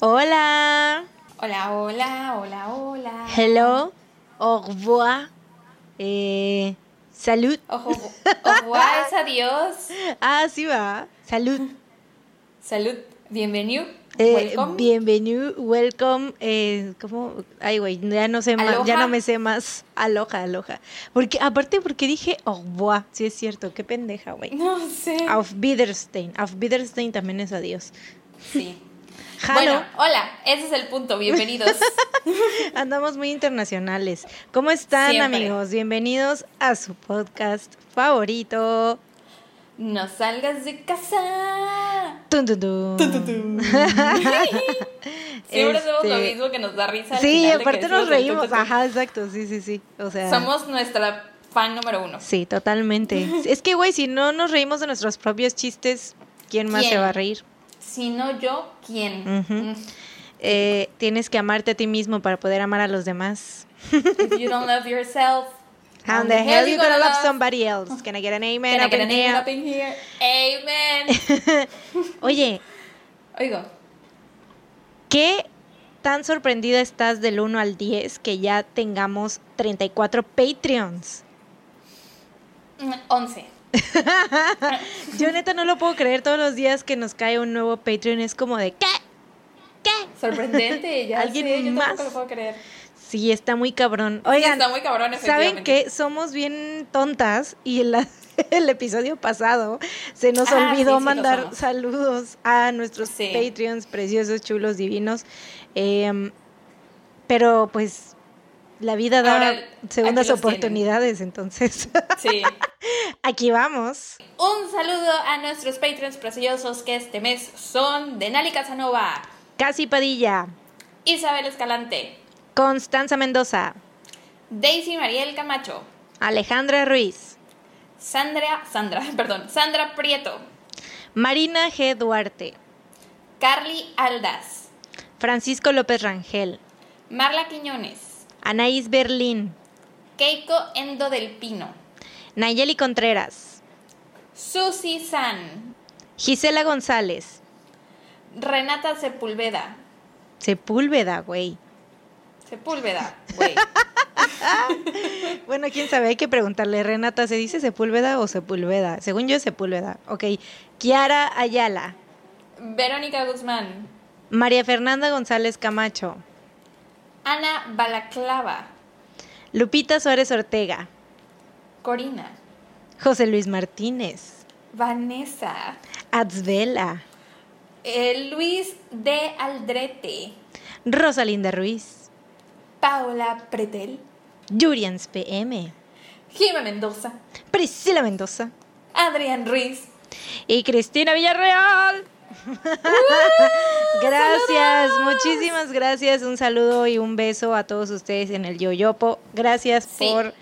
Hola. Hola, hola, hola, hola. Hello. Au revoir. Eh, salud. Ojo, ojo, es adiós. Ah, sí va. Salud. Salud. Bienvenido. Eh, welcome. bienvenido, welcome. Eh, ¿Cómo? Ay, güey, ya no sé más, ya no me sé más. Aloha, aloha. Porque, aparte, porque dije au revoir. Sí, es cierto, qué pendeja, güey. No sé. Auf Wiedersehen. Auf Wiedersehen también es adiós. Sí. Bueno, hola, ese es el punto. Bienvenidos. Andamos muy internacionales. ¿Cómo están, Siempre. amigos? Bienvenidos a su podcast favorito. No salgas de casa. Tun, tun, tun. Siempre hacemos lo Este, mismo que nos da risa. al Sí, final de que aparte nos reímos. Ajá, exacto. Sí, sí, sí. O sea. Somos nuestra fan número uno. Sí, totalmente. Es que, güey, si no nos reímos de nuestros propios chistes, ¿quién más se va a reír? Si no yo, ¿quién? Ujú. Mm. Eh, tienes que amarte a ti mismo para poder amar a los demás. If you don't love yourself, How the hell you gonna love somebody else? Can I get an amen Can I up get in an amen up in here? Amen. Oye, Oigo, ¿qué tan sorprendida estás del 1 al 10 que ya tengamos 34 Patreons? mm, 11. Yo neta no lo puedo creer todos los días que nos cae un nuevo Patreon. Es como de, ¿qué? ¿Qué? Sorprendente, ya ¿Alguien sé, yo más? lo puedo creer. Sí, está muy cabrón. Sí, Oigan, está muy cabrón, ¿saben qué? Somos bien tontas y el, el episodio pasado se nos Ah, olvidó sí, sí lo mandar saludos a nuestros. Patreons preciosos, chulos, divinos. Em, pero pues la vida da Ahora, segundas oportunidades, entonces Sí. aquí vamos. Un saludo a nuestros Patreons preciosos que este mes son Denali Casanova, Casi Padilla, Isabel Escalante, Constanza Mendoza, Daisy Mariel Camacho, Alejandra Ruiz, Sandra, Sandra, perdón, Sandra Prieto, Marina G. Duarte, Carly Aldas, Francisco López Rangel, Marla Quiñones, Anaís Berlín, Keiko Endo del Pino, Nayeli Contreras, Susi San, Gisela González, Renata Sepúlveda, Sepúlveda, güey. Sepúlveda, güey. Bueno, quién sabe, hay que preguntarle. Renata, ¿se dice Sepúlveda o Sepúlveda? Según yo es Sepúlveda. Ok. Kiara Ayala, Verónica Guzmán, María Fernanda González Camacho, Ana Balaclava, Lupita Suárez Ortega, Corina, José Luis Martínez, Vanessa, Atzvela, eh, Luis de Aldrete, Rosalinda Ruiz, Paola Pretel, Jurians PM, Jimé Mendoza, Priscila Mendoza. Adrián Ruiz. y Cristina Villarreal. Gracias, muchísimas gracias. Un saludo y un beso a todos ustedes en el Yoyopo. Gracias Sí. por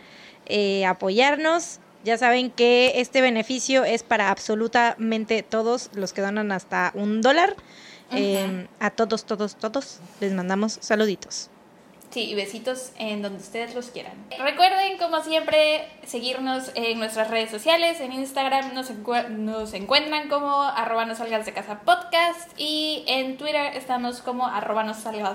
eh, apoyarnos. Ya saben que este beneficio es para absolutamente todos los que donan hasta un dólar. Eh, a todos, todos, todos les mandamos saluditos. Sí, y besitos en donde ustedes los quieran. Recuerden, como siempre, seguirnos en nuestras redes sociales. En Instagram nos, encue- nos encuentran como arroba de casa podcast y en Twitter estamos como arroba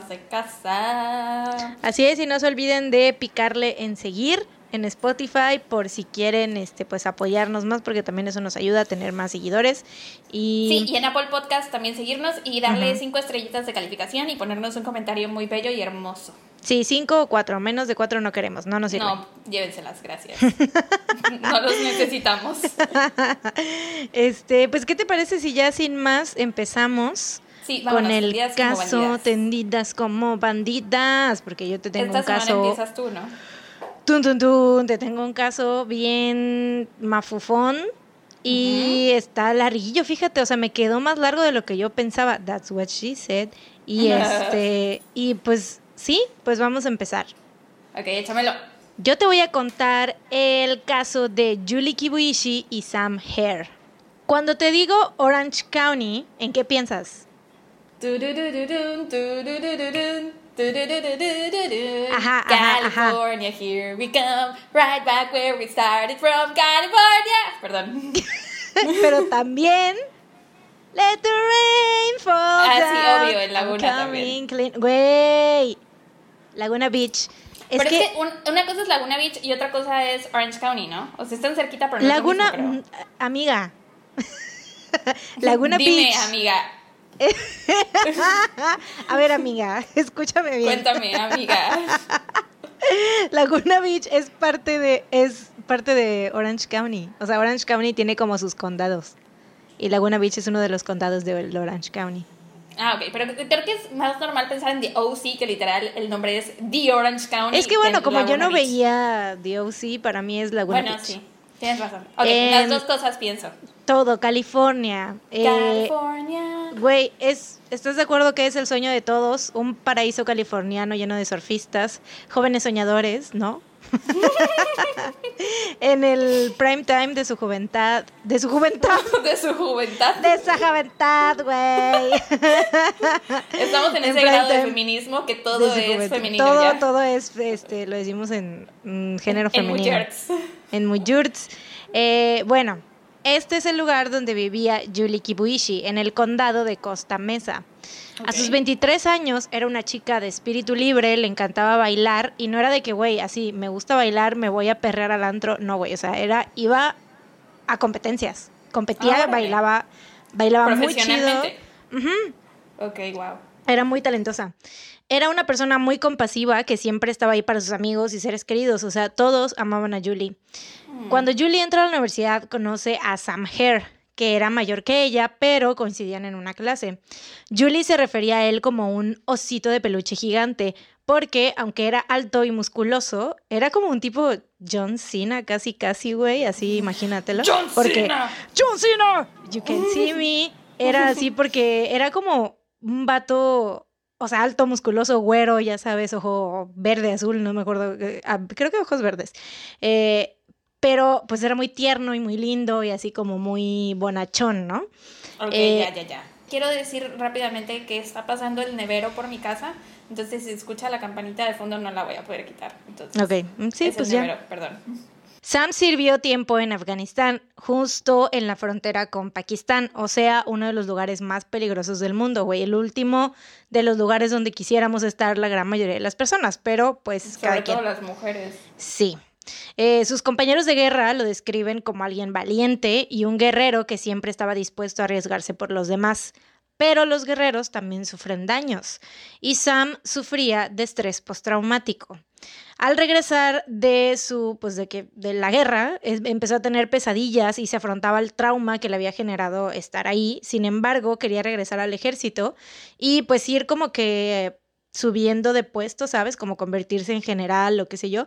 de casa. Así es, y no se olviden de picarle en seguir en Spotify por si quieren este pues apoyarnos más porque también eso nos ayuda a tener más seguidores y Sí, y en Apple Podcast también seguirnos y darle cinco estrellitas de calificación y ponernos un comentario muy bello y hermoso. sí, cinco o cuatro, menos de cuatro no queremos, no nos sirve. No, llévenselas, gracias. no los necesitamos. Este, pues ¿qué te parece si ya sin más empezamos Sí, vámonos, con el como caso tendidas como bandidas? Porque yo te tengo Esta un caso empiezas tú, ¿no? Tun, tun, tun, te tengo un caso bien mafufón y está larguillo, fíjate, o sea, me quedó más largo de lo que yo pensaba. That's what she said. Y este, y pues sí, pues vamos a empezar. Ok, échamelo. Yo te voy a contar el caso de Julie Kibuishi y Sam Hare. Cuando te digo Orange County, ¿en qué piensas? Ajá, ajá, ajá. California, here we come, right back where we started from, California. Perdón. Pero también Let the rain fall Ah, sí, down, obvio, en Laguna también. clean. Güey. Laguna Beach. Es pero que, es que un- una cosa es Laguna Beach y otra cosa es Orange County, ¿no? O sea, están cerquita, pero no es lo Laguna, mismo, mm, amiga. Laguna Dime, Beach. amiga, A ver, amiga, escúchame bien. cuéntame, amiga. Laguna Beach es parte de es parte de Orange County. O sea, Orange County tiene como sus condados. Y Laguna Beach es uno de los condados de Orange County. Ah, ok, pero creo que es más normal pensar en The OC, que literal el nombre es The Orange County. Es que bueno, en como yo no Beach. veía The OC, para mí es Laguna Bueno, Beach. sí, tienes razón. Ok, Em, las dos cosas pienso. Todo, California. eh, California. Güey, es, ¿estás de acuerdo que es el sueño de todos? Un paraíso californiano lleno de surfistas, jóvenes soñadores, ¿no? en el prime time de su juventud, de su juventud, De su juventud. de esa juventud, güey. Estamos en En ese grado de feminismo que todo es femenino Todo, ya. todo es, este, lo decimos en mm, género en femenino. Muyerts. en Muyurts. Eh, bueno, este es el lugar donde vivía Julie Kibuishi, en el condado de Costa Mesa. A sus 23 años era una chica de espíritu libre, le encantaba bailar y no era de que, güey, así, me gusta bailar, me voy a perrear al antro. No, güey, o sea, era, iba a competencias. Competía, Órale. bailaba, bailaba muy chido. Profesionalmente. Ujú. Ok, wow. Era muy talentosa. Era una persona muy compasiva que siempre estaba ahí para sus amigos y seres queridos. O sea, todos amaban a Julie. Cuando Julie entra a la universidad, conoce a Sam Hare, que era mayor que ella, pero coincidían en una clase. Julie se refería a él como un osito de peluche gigante, porque aunque era alto y musculoso, era como un tipo John Cena, casi, casi, güey, así imagínatelo. John porque, Cena. John Cena, you can see me. Era así porque era como un vato, o sea, alto, musculoso, güero, ya sabes, ojo verde, azul, no me acuerdo, eh, ah, creo que ojos verdes. Eh, pero pues era muy tierno y muy lindo y así como muy bonachón, ¿no? Ok, Eh, ya, ya, ya. Quiero decir rápidamente que está pasando el nevero por mi casa, entonces si escucha la campanita de fondo no la voy a poder quitar. Entonces, Ok, mm, sí, es pues el ya. nevero, perdón. Sam sirvió tiempo en Afganistán, justo en la frontera con Pakistán, o sea, uno de los lugares más peligrosos del mundo, güey, el último de los lugares donde quisiéramos estar la gran mayoría de las personas, pero pues cada Sobre quien. todo las mujeres. Sí. Eh, sus compañeros de guerra lo describen como alguien valiente y un guerrero que siempre estaba dispuesto a arriesgarse por los demás. Pero los guerreros también sufren daños y Sam sufría de estrés postraumático. Al regresar de su, pues de que de la guerra, empezó a tener pesadillas y se afrontaba el trauma que le había generado estar ahí. Sin embargo, quería regresar al ejército y pues ir como que subiendo de puesto, ¿sabes? Como convertirse en general o qué sé yo.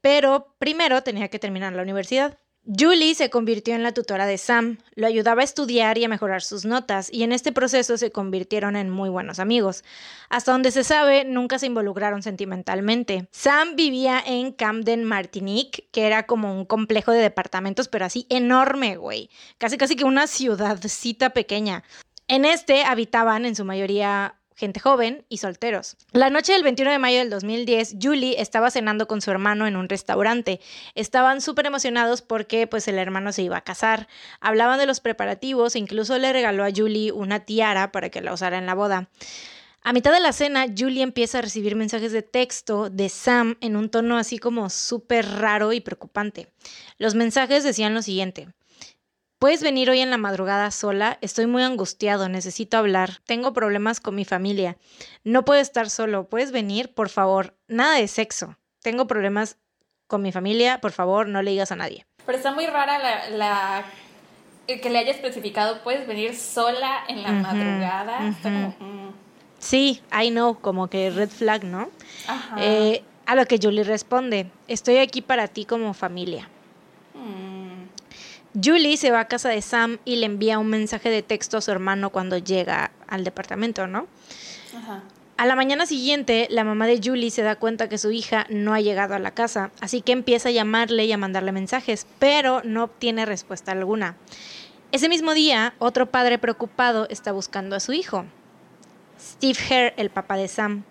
Pero primero tenía que terminar la universidad. Julie se convirtió en la tutora de Sam, lo ayudaba a estudiar y a mejorar sus notas, y en este proceso se convirtieron en muy buenos amigos. Hasta donde se sabe, nunca se involucraron sentimentalmente. Sam vivía en Camden, Martinique, que era como un complejo de departamentos, pero así enorme, güey. Casi casi que una ciudadcita pequeña. En este habitaban en su mayoría gente joven y solteros. La noche del 21 de mayo del 2010, Julie estaba cenando con su hermano en un restaurante. Estaban súper emocionados porque pues el hermano se iba a casar. Hablaban de los preparativos e incluso le regaló a Julie una tiara para que la usara en la boda. A mitad de la cena, Julie empieza a recibir mensajes de texto de Sam en un tono así como súper raro y preocupante. Los mensajes decían lo siguiente. ¿Puedes venir hoy en la madrugada sola? Estoy muy angustiado, necesito hablar. Tengo problemas con mi familia. No puedo estar solo. ¿Puedes venir? Por favor. Nada de sexo. Tengo problemas con mi familia. Por favor, no le digas a nadie. Pero está muy rara la, la- el que le haya especificado, puedes venir sola en la madrugada. Está ujú. como, mm, Sí, I know, como que red flag, ¿no? ajá. Eh, a lo que Julie responde, estoy aquí para ti como familia. Mm, Julie se va a casa de Sam y le envía un mensaje de texto a su hermano cuando llega al departamento, ¿no? ajá. A la mañana siguiente, la mamá de Julie se da cuenta que su hija no ha llegado a la casa, así que empieza a llamarle y a mandarle mensajes, pero no obtiene respuesta alguna. Ese mismo día, otro padre preocupado está buscando a su hijo, Steve Hare, el papá de Sam.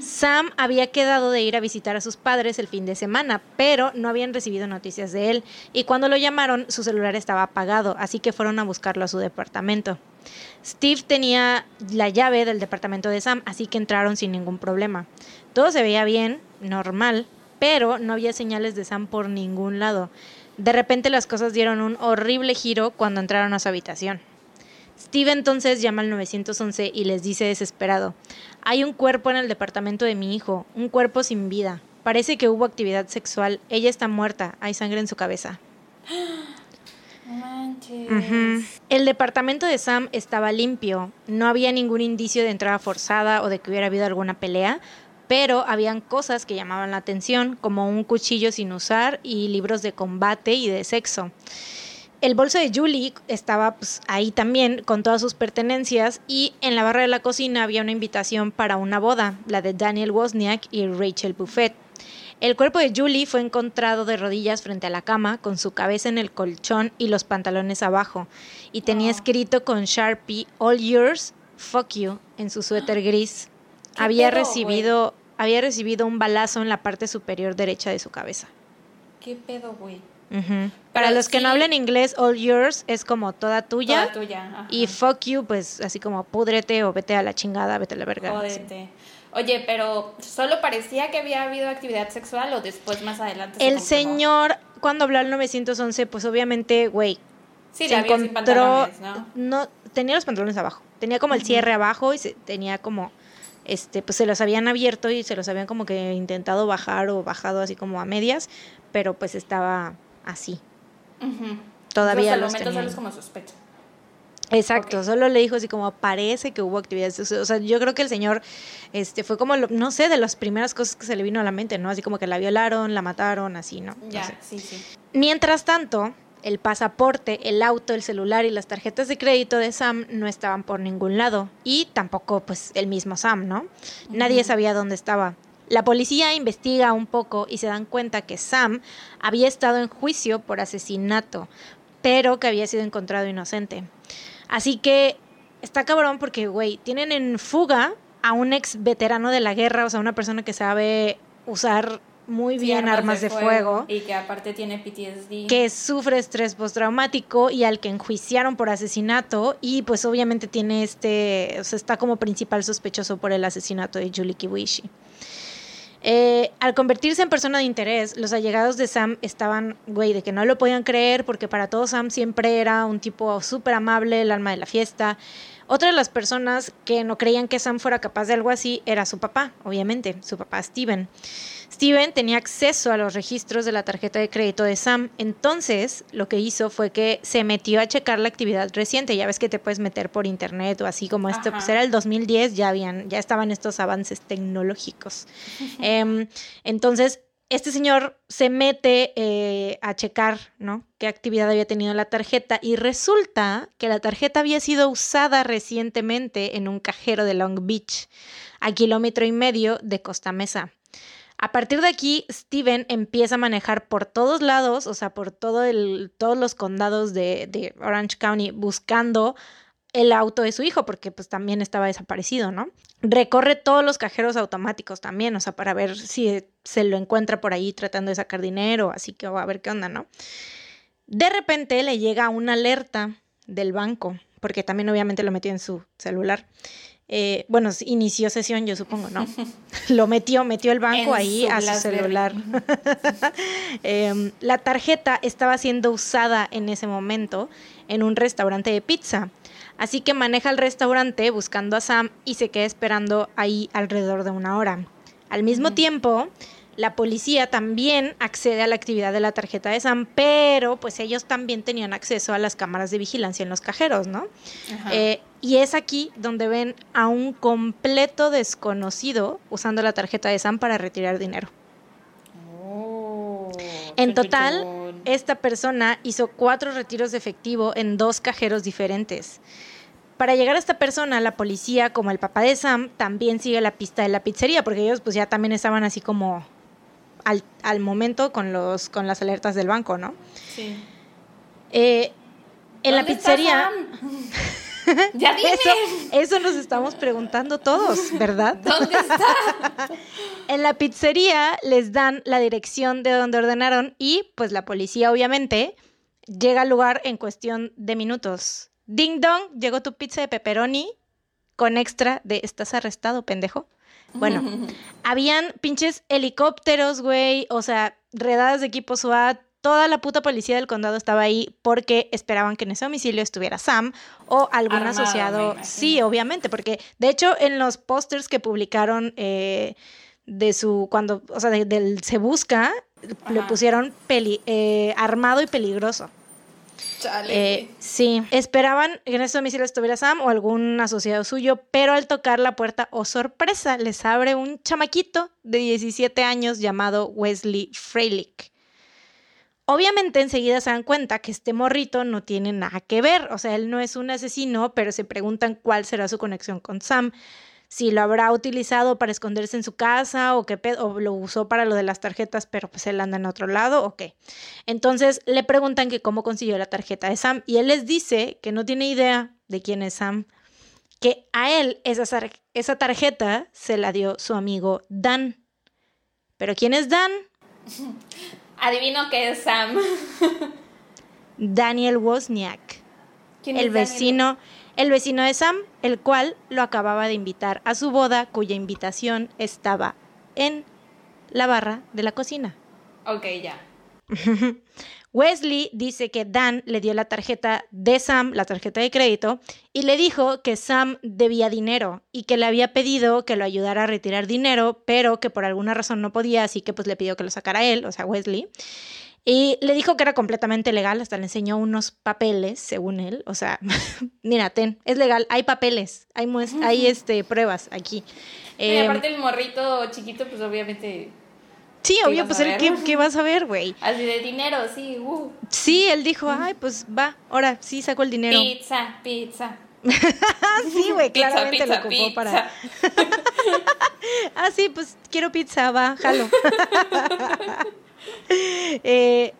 Sam había quedado de ir a visitar a sus padres el fin de semana, pero no habían recibido noticias de él, y cuando lo llamaron su celular estaba apagado, así que fueron a buscarlo a su departamento. Steve tenía la llave del departamento de Sam, así que entraron sin ningún problema. Todo se veía bien, normal, pero no había señales de Sam por ningún lado. De repente las cosas dieron un horrible giro cuando entraron a su habitación. Steve entonces llama al 911 y les dice desesperado, hay un cuerpo en el departamento de mi hijo, un cuerpo sin vida. Parece que hubo actividad sexual, ella está muerta, hay sangre en su cabeza. El departamento de Sam estaba limpio, no había ningún indicio de entrada forzada o de que hubiera habido alguna pelea, pero habían cosas que llamaban la atención, como un cuchillo sin usar y libros de combate y de sexo. El bolso de Julie estaba pues, ahí también con todas sus pertenencias y en la barra de la cocina había una invitación para una boda, la de Daniel Wozniak y Rachel Buffett. El cuerpo de Julie fue encontrado de rodillas frente a la cama, con su cabeza en el colchón y los pantalones abajo, y tenía ah. escrito con Sharpie All Yours, Fuck You en su suéter gris. Había recibido, había recibido un balazo en la parte superior derecha de su cabeza. ¿Qué pedo, güey? Para los que no hablan inglés, all yours es como toda tuya. Toda tuya. Y fuck you, pues así como púdrete o vete a la chingada, vete a la verga. Jódete. Oye, pero ¿solo parecía que había habido actividad sexual o después más adelante? El señor, cuando habló al 911, pues obviamente, güey. Sí, se encontró, ¿no? ¿no? Tenía los pantalones abajo. Tenía como el cierre abajo y se, tenía como este, pues se los habían abierto y se los habían como que intentado bajar o bajado así como a medias, pero pues estaba así. Todavía los momento como sospecha. Exacto, solo le dijo así como parece que hubo actividades, o sea, yo creo que el señor este fue como no sé, de las primeras cosas que se le vino a la mente, ¿no? Así como que la violaron, la mataron, así, ¿no? Ya, sí, sí. Mientras tanto, el pasaporte, el auto, el celular y las tarjetas de crédito de Sam no estaban por ningún lado y tampoco pues el mismo Sam, ¿no? Nadie sabía dónde estaba. La policía investiga un poco y se dan cuenta que Sam había estado en juicio por asesinato, pero que había sido encontrado inocente. Así que está cabrón porque, güey, tienen en fuga a un ex veterano de la guerra, o sea, una persona que sabe usar muy bien armas, de, fuego, Y que aparte tiene PTSD. Que sufre estrés postraumático y al que enjuiciaron por asesinato y pues obviamente tiene este, o sea, está como principal sospechoso por el asesinato de Julie Kiwishi. Eh, al convertirse en persona de interés, los allegados de Sam estaban, güey, de que no lo podían creer porque para todos Sam siempre era un tipo súper amable, el alma de la fiesta. Otra de las personas que no creían que Sam fuera capaz de algo así era su papá, obviamente, su papá Steven. Steven tenía acceso a los registros de la tarjeta de crédito de Sam, entonces lo que hizo fue que se metió a checar la actividad reciente. Ya ves que te puedes meter por internet o así como esto, pues era el 2010, ya habían, ya estaban estos avances tecnológicos. Em, entonces este señor se mete eh, a checar, ¿no? Qué actividad había tenido la tarjeta y resulta que la tarjeta había sido usada recientemente en un cajero de Long Beach, a kilómetro y medio de Costa Mesa. A partir de aquí, Steven empieza a manejar por todos lados, o sea, por todo el, todos los condados de, de Orange County, buscando el auto de su hijo, porque pues también estaba desaparecido, ¿no? Recorre todos los cajeros automáticos también, o sea, para ver si se lo encuentra por ahí tratando de sacar dinero, así que va a ver qué onda, ¿no? De repente le llega una alerta del banco, porque también obviamente lo metió en su celular. Eh, bueno, inició sesión, yo supongo, ¿no? lo metió, metió el banco ahí a su celular. Em, la tarjeta estaba siendo usada en ese momento en un restaurante de pizza. Así que maneja el restaurante buscando a Sam y se queda esperando ahí alrededor de una hora. Al mismo tiempo, la policía también accede a la actividad de la tarjeta de Sam, pero pues ellos también tenían acceso a las cámaras de vigilancia en los cajeros, ¿no? Eh, y es aquí donde ven a un completo desconocido usando la tarjeta de Sam para retirar dinero. Oh, en total, esta persona hizo cuatro retiros de efectivo en dos cajeros diferentes. Para llegar a esta persona, la policía, como el papá de Sam, también sigue la pista de la pizzería, porque ellos pues ya también estaban así como al, momento con, los, con las alertas del banco, ¿no? Sí. Eh, en la pizzería... ya dime. Eso, eso, nos estamos preguntando todos, ¿verdad? ¿Dónde está? en la pizzería les dan la dirección de donde ordenaron y pues la policía obviamente llega al lugar en cuestión de minutos Ding dong, llegó tu pizza de pepperoni con extra de estás arrestado, pendejo. Bueno, habían pinches helicópteros, güey, o sea, redadas de equipo SWAT, toda la puta policía del condado estaba ahí porque esperaban que en ese domicilio estuviera Sam o algún Armado, asociado. Sí, obviamente, porque de hecho en los pósters que publicaron eh, de su, cuando, o sea, de- del Se Busca, le pusieron peli, eh, armado y peligroso. Eh, sí, esperaban que en ese domicilio estuviera Sam o algún asociado suyo, pero al tocar la puerta, oh sorpresa, les abre un chamaquito de 17 años llamado Wesley Freilich. Obviamente enseguida se dan cuenta que este morrito no tiene nada que ver, o sea, él no es un asesino, pero se preguntan cuál será su conexión con Sam, si lo habrá utilizado para esconderse en su casa o, qué o lo usó para lo de las tarjetas, pero pues él anda en otro lado o qué. Entonces le preguntan que cómo consiguió la tarjeta de Sam y él les dice que no tiene idea de quién es Sam, que a él esa, esa tarjeta se la dio su amigo Dan. Pero ¿quién es Dan? Adivino que es Sam. Daniel Wozniak, ¿Quién el es Daniel? El vecino de Sam, el cual lo acababa de invitar a su boda, cuya invitación estaba en la barra de la cocina. Ok, ya. Wesley dice que Dan le dio la tarjeta de Sam, la tarjeta de crédito, y le dijo que Sam debía dinero y que le había pedido que lo ayudara a retirar dinero, pero que por alguna razón no podía, así que pues le pidió que lo sacara él, o sea, Wesley. Y le dijo que era completamente legal, hasta le enseñó unos papeles, según él. O sea, mira, ten, es legal, hay papeles, hay, hay este, pruebas aquí. y aparte el morrito chiquito, pues obviamente... sí, ¿qué obvio, pues él? ¿qué, qué vas a ver, güey? Así de dinero, sí, uh. Sí, él dijo, ay, pues va, ahora sí sacó el dinero. Pizza, pizza. Sí, güey, claramente pizza, lo ocupó pizza. para. Ah, sí, pues quiero pizza, va, jalo. Eh,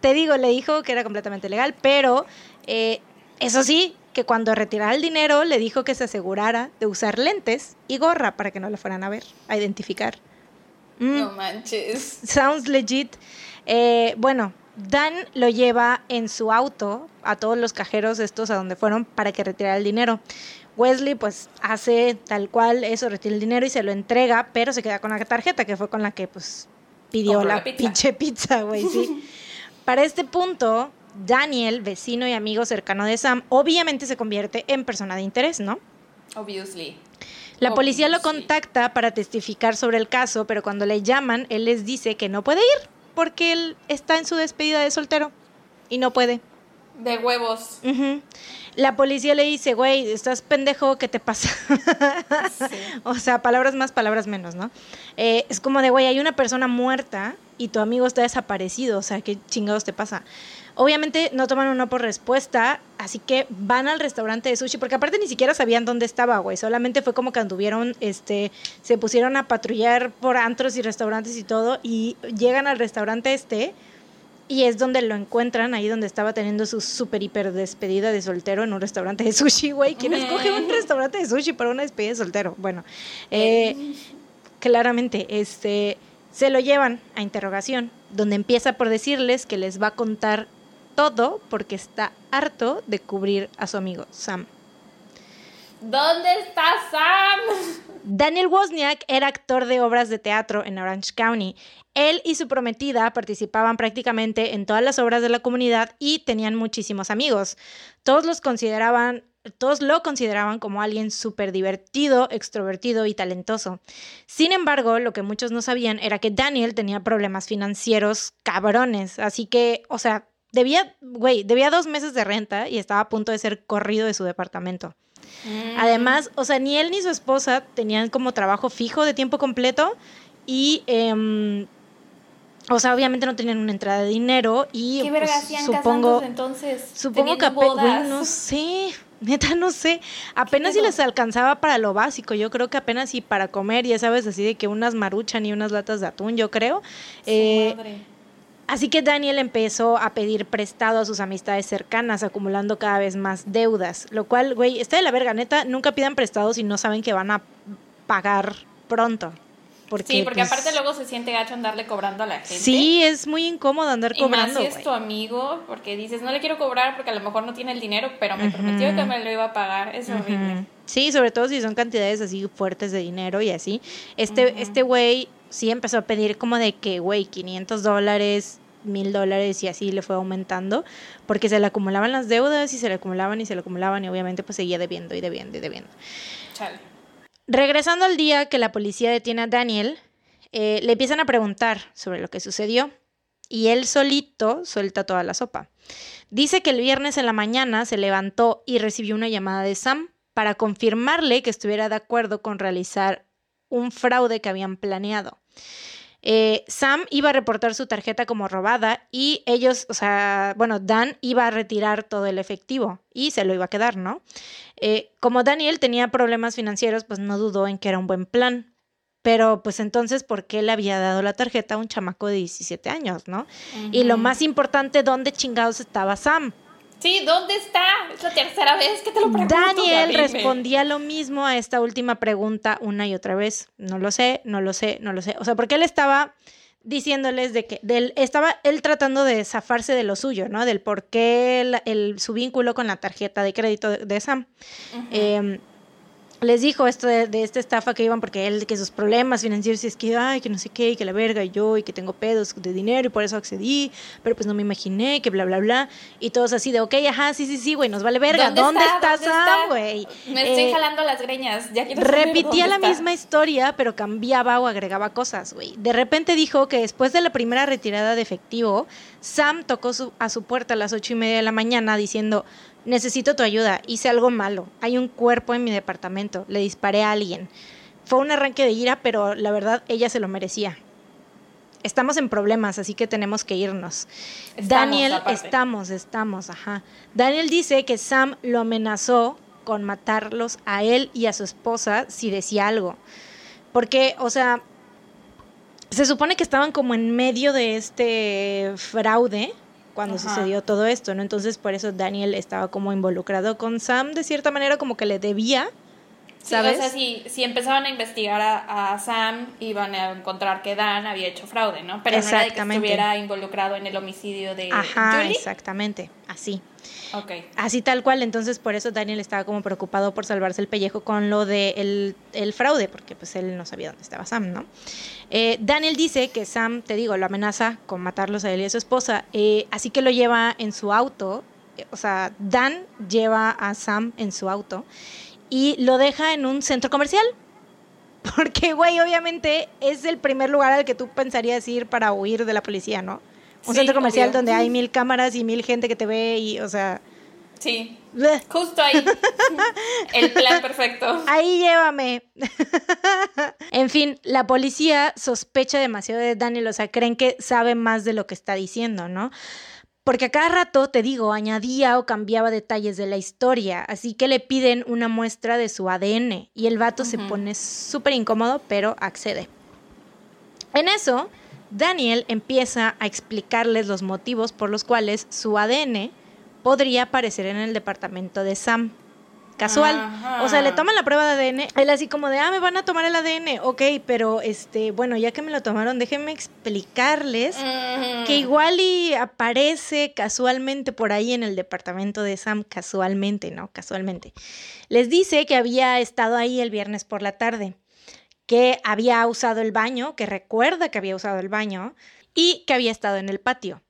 te digo, le dijo que era completamente legal, pero eh, eso sí, que cuando retirara el dinero le dijo que se asegurara de usar lentes y gorra para que no le fueran a ver, a identificar. Mm, No manches. Sounds legit. Eh, bueno, Dan lo lleva en su auto a todos los cajeros estos a donde fueron para que retirara el dinero. Wesley pues hace tal cual eso, retira el dinero y se lo entrega, pero se queda con la tarjeta que fue con la que pues pidió la, la pizza. pinche pizza, güey, sí. Para este punto, Daniel, vecino y amigo cercano de Sam, obviamente se convierte en persona de interés, ¿no? Obviously. La policía lo contacta para testificar sobre el caso, pero cuando le llaman, él les dice que no puede ir porque él está en su despedida de soltero y no puede. De huevos. La policía le dice, güey, estás pendejo, ¿qué te pasa? Sí. o sea, palabras más, palabras menos, ¿no? Eh, es como de, güey, hay una persona muerta y tu amigo está desaparecido, o sea, ¿qué chingados te pasa? Obviamente no toman una por respuesta, así que van al restaurante de sushi, porque aparte ni siquiera sabían dónde estaba, güey, solamente fue como que anduvieron, este, se pusieron a patrullar por antros y restaurantes y todo, y llegan al restaurante este, y es donde lo encuentran, ahí donde estaba teniendo su super hiper despedida de soltero en un restaurante de sushi, güey. ¿Quién escoge un restaurante de sushi para una despedida de soltero? Bueno, eh, claramente, este, se lo llevan a interrogación, donde empieza por decirles que les va a contar todo porque está harto de cubrir a su amigo Sam. ¿Dónde está Sam? Daniel Wozniak era actor de obras de teatro en Orange County. Él y su prometida participaban prácticamente en todas las obras de la comunidad y tenían muchísimos amigos. Todos los consideraban, todos lo consideraban como alguien súper divertido, extrovertido y talentoso. Sin embargo, lo que muchos no sabían era que Daniel tenía problemas financieros cabrones. Así que, o sea, debía, güey, debía dos meses de renta y estaba a punto de ser corrido de su departamento. Mm. Además, o sea, ni él ni su esposa tenían como trabajo fijo de tiempo completo y, em, o sea, obviamente no tenían una entrada de dinero y ¿Qué verga pues, hacían supongo, entonces? supongo que bodas. no sé, neta no sé, apenas si les alcanzaba para lo básico, yo creo que apenas si para comer, ya sabes, así de que unas maruchan y unas latas de atún, yo creo. Eh, madre. Así que Daniel empezó a pedir prestado a sus amistades cercanas, acumulando cada vez más deudas. Lo cual, güey, está de la verga, neta, nunca pidan prestado si no saben que van a pagar pronto. Porque, sí, porque pues, aparte luego se siente gacho andarle cobrando a la gente. Sí, es muy incómodo andar Y más cobrando. si es tu amigo, porque dices, no le quiero cobrar porque a lo mejor no tiene el dinero, pero me prometió que me lo iba a pagar. Es horrible. Ujú. Sí, sobre todo si son cantidades así fuertes de dinero y así. Este este güey sí empezó a pedir como de que, güey, 500 dólares, mil dólares y así le fue aumentando, porque se le acumulaban las deudas y se le acumulaban y se le acumulaban y obviamente pues seguía debiendo y debiendo y debiendo. Chale. Regresando al día que la policía detiene a Daniel, eh, le empiezan a preguntar sobre lo que sucedió y él solito suelta toda la sopa. Dice que el viernes en la mañana se levantó y recibió una llamada de Sam para confirmarle que estuviera de acuerdo con realizar un fraude que habían planeado. Eh, Sam iba a reportar su tarjeta como robada y ellos, o sea, bueno, Dan iba a retirar todo el efectivo y se lo iba a quedar, ¿no? Eh, como Daniel tenía problemas financieros, pues no dudó en que era un buen plan. Pero pues entonces, ¿por qué le había dado la tarjeta a un chamaco de 17 años, no? Y lo más importante, ¿dónde chingados estaba Sam? Sí, ¿dónde está? Es la tercera vez que te lo pregunto. Daniel respondía lo mismo a esta última pregunta una y otra vez. No lo sé, no lo sé, no lo sé. O sea, porque él estaba diciéndoles de que del, estaba él tratando de zafarse de lo suyo, ¿no? Del por qué el, el- su vínculo con la tarjeta de crédito de, de Sam. Eh, les dijo esto de, de esta estafa que iban porque él, que sus problemas financieros y es que, ay, que no sé qué, y que la verga, y yo, y que tengo pedos de dinero y por eso accedí, pero pues no me imaginé, que bla, bla, bla. Y todos así de, ok, ajá, sí, sí, sí, güey, nos vale verga. ¿Dónde, está, ¿Dónde Sam, está? güey? Me estoy Eh, jalando las greñas. Ya quiero Repetía la está. misma historia, pero cambiaba o agregaba cosas, güey. De repente dijo que después de la primera retirada de efectivo, Sam tocó su- a su puerta a las ocho y media de la mañana diciendo, necesito tu ayuda, hice algo malo, hay un cuerpo en mi departamento, le disparé a alguien. Fue un arranque de ira, pero la verdad ella se lo merecía. Estamos en problemas, así que tenemos que irnos. Estamos, Daniel, aparte. estamos, estamos, ajá. Daniel dice que Sam lo amenazó con matarlos a él y a su esposa si decía algo. Porque, o sea, se supone que estaban como en medio de este fraude cuando Ajá. sucedió todo esto, ¿no? Entonces por eso Daniel estaba como involucrado con Sam, de cierta manera como que le debía, Sí, ¿sabes? o sea, si, si empezaban a investigar a, a Sam, iban a encontrar que Dan había hecho fraude, ¿no? Pero no era de que estuviera involucrado en el homicidio de Ajá, Julie. exactamente, así. Ok. Así tal cual, entonces por eso Daniel estaba como preocupado por salvarse el pellejo con lo de el, el fraude, porque pues él no sabía dónde estaba Sam, ¿no? Eh, Daniel dice que Sam, te digo, lo amenaza con matarlos a él y a su esposa, eh, así que lo lleva en su auto, eh, o sea, Dan lleva a Sam en su auto y lo deja en un centro comercial. Porque, güey, obviamente es el primer lugar al que tú pensarías ir para huir de la policía, ¿no? Un Sí, centro comercial obvio. donde hay mil cámaras y mil gente que te ve y, o sea... Sí, bleh. justo ahí. el plan perfecto. Ahí llévame. en fin, la policía sospecha demasiado de Daniel, o sea, creen que sabe más de lo que está diciendo, ¿no? Porque a cada rato, te digo, añadía o cambiaba detalles de la historia, así que le piden una muestra de su ADN y el vato se pone súper incómodo, pero accede. En eso, Daniel empieza a explicarles los motivos por los cuales su ADN podría aparecer en el departamento de Sam. Casual. Ajá. O sea, le toman la prueba de ADN. Él así como de, ah, me van a tomar el ADN. Ok, pero este, bueno, ya que me lo tomaron, déjenme explicarles Mm. que igual y aparece casualmente por ahí en el departamento de Sam, casualmente, ¿no? Casualmente. Les dice que había estado ahí el viernes por la tarde, que había usado el baño, que recuerda que había usado el baño y que había estado en el patio.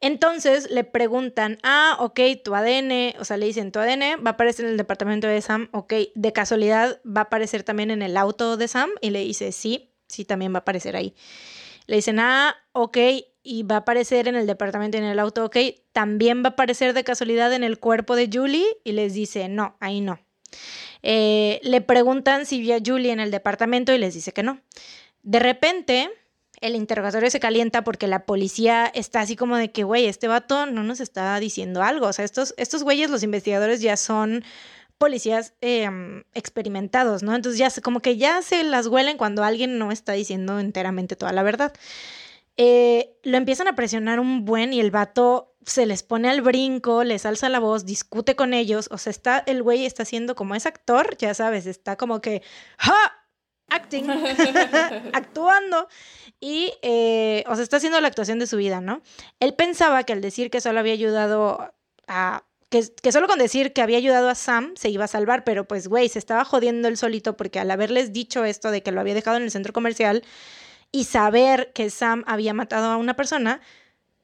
Entonces le preguntan, ah, ok, tu ADN, o sea, le dicen, tu ADN va a aparecer en el departamento de Sam, ok, de casualidad va a aparecer también en el auto de Sam, y le dice, sí, sí, también va a aparecer ahí. Le dicen, ah, ok, y va a aparecer en el departamento y en el auto, ok, también va a aparecer de casualidad en el cuerpo de Julie, y les dice, no, ahí no. Eh, le preguntan si vio a Julie en el departamento y les dice que no. De repente, el interrogatorio se calienta porque la policía está así como de que, güey, este vato no nos está diciendo algo. O sea, estos, estos güeyes, los investigadores, ya son policías eh, experimentados, ¿no? Entonces ya como que ya se las huelen cuando alguien no está diciendo enteramente toda la verdad. Eh, lo empiezan a presionar un buen y el vato se les pone al brinco, les alza la voz, discute con ellos. O sea, está, el güey está haciendo como es actor, ya sabes, está como que, ¡ja! Acting, actuando. Y, eh, o sea, está haciendo la actuación de su vida, ¿no? Él pensaba que al decir que solo había ayudado a que, que, solo con decir que había ayudado a Sam se iba a salvar, pero pues, güey, se estaba jodiendo él solito porque al haberles dicho esto de que lo había dejado en el centro comercial y saber que Sam había matado a una persona,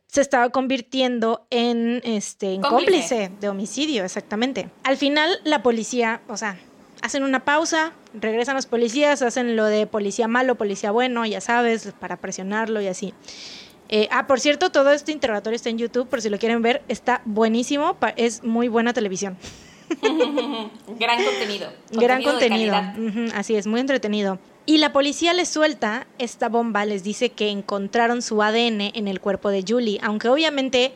se estaba convirtiendo en, este, en cómplice. cómplice de homicidio, exactamente. Al final, la policía, o sea, hacen una pausa, regresan los policías, hacen lo de policía malo, policía bueno, ya sabes, para presionarlo y así. Eh, ah, por cierto, todo este interrogatorio está en YouTube, por si lo quieren ver, está buenísimo, es muy buena televisión. Gran contenido. Gran contenido. así es, muy entretenido. Y la policía les suelta esta bomba, les dice que encontraron su ADN en el cuerpo de Julie, aunque obviamente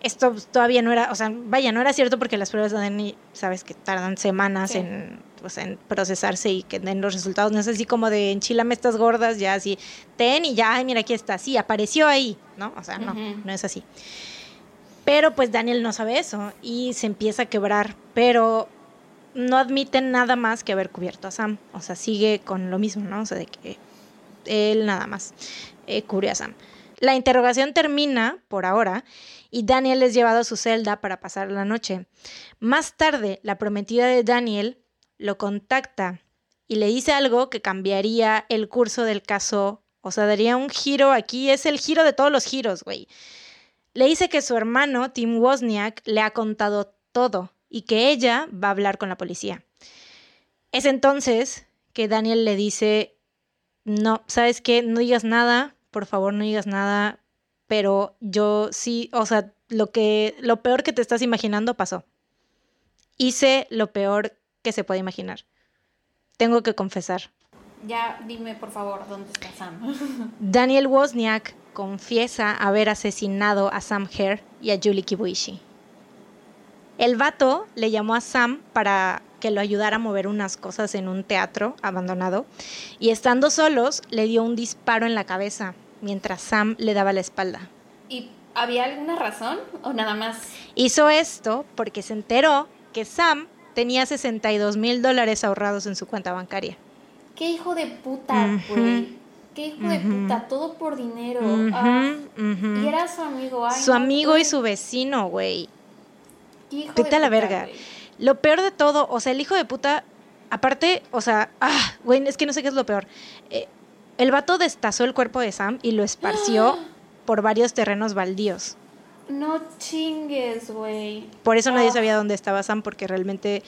esto todavía no era, o sea, vaya, no era cierto porque las pruebas de ADN, sabes que tardan semanas en pues, en procesarse y que den los resultados. No es así como de enchilame estas gordas, ya así, ten y ya, ay, mira, aquí está, sí, apareció ahí, ¿no? O sea, no, no es así. Pero pues Daniel no sabe eso y se empieza a quebrar, pero no admiten nada más que haber cubierto a Sam. O sea, sigue con lo mismo, ¿no? O sea, de que él nada más eh, cubre a Sam. La interrogación termina, por ahora, y Daniel es llevado a su celda para pasar la noche. Más tarde, la prometida de Daniel lo contacta y le dice algo que cambiaría el curso del caso, o sea, daría un giro aquí, es el giro de todos los giros, güey. Le dice que su hermano, Tim Wozniak, le ha contado todo y que ella va a hablar con la policía. Es entonces que Daniel le dice, no, ¿sabes qué? No digas nada, por favor no digas nada, pero yo sí, o sea, lo que, lo peor que te estás imaginando pasó. Hice lo peor que se puede imaginar. Tengo que confesar. Ya dime por favor dónde está Sam. Daniel Wozniak confiesa haber asesinado a Sam Hare y a Julie Kibuishi. El vato le llamó a Sam para que lo ayudara a mover unas cosas en un teatro abandonado y estando solos le dio un disparo en la cabeza mientras Sam le daba la espalda. ¿Y había alguna razón o nada más? Hizo esto porque se enteró que Sam tenía 62 mil dólares ahorrados en su cuenta bancaria. Qué hijo de puta, güey. Qué hijo de puta, todo por dinero. Ah, y era su amigo. su amigo y su vecino, güey. Vete a la verga. Lo peor de todo, o sea, el hijo de puta, aparte, o sea, ah, güey, es que no sé qué es lo peor. Eh, el vato destazó el cuerpo de Sam y lo esparció por varios terrenos baldíos. No chingues, güey. Por eso nadie ah. sabía dónde estaba Sam, porque realmente.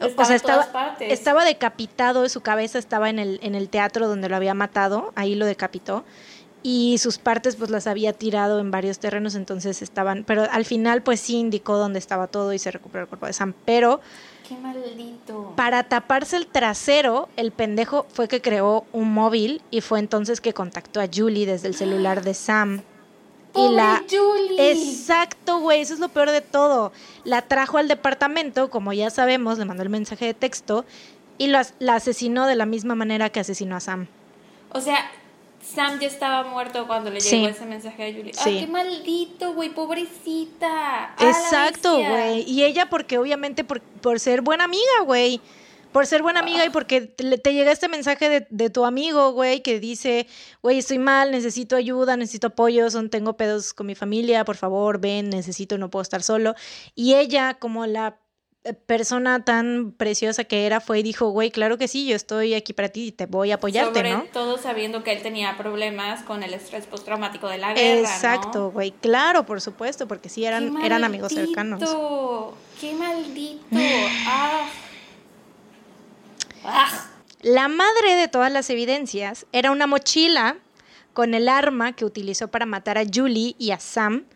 o sea, estaba, estaba decapitado, su cabeza estaba en el, en el teatro donde lo había matado, ahí lo decapitó. Y sus partes, pues las había tirado en varios terrenos, entonces estaban. Pero al final, pues sí indicó dónde estaba todo y se recuperó el cuerpo de Sam. Pero. Qué maldito. Para taparse el trasero, el pendejo fue que creó un móvil y fue entonces que contactó a Julie desde el celular de Sam y la Julie. Exacto, güey, eso es lo peor de todo. La trajo al departamento, como ya sabemos, le mandó el mensaje de texto y la asesinó de la misma manera que asesinó a Sam. O sea, Sam ya estaba muerto cuando le llegó ese mensaje a Julie. ¡Ay, qué maldito, güey! Pobrecita. Exacto, güey. Y ella porque obviamente por, por ser buena amiga, güey por ser buena amiga y porque te, llega este mensaje de, tu amigo, güey, que dice, güey, estoy mal, necesito ayuda, necesito apoyo, son, tengo pedos con mi familia, por favor, ven, necesito, no puedo estar solo. Y ella, como la eh, persona tan preciosa que era, fue y dijo, güey, claro que sí, yo estoy aquí para ti y te voy a apoyarte, Sobre todo sabiendo que él tenía problemas con el estrés postraumático de la guerra, Exacto, güey, claro, por supuesto, porque sí eran, eran amigos cercanos. ¡Qué maldito! ¡Ah! La madre de todas las evidencias era una mochila con el arma que utilizó para matar a Julie y a Sam,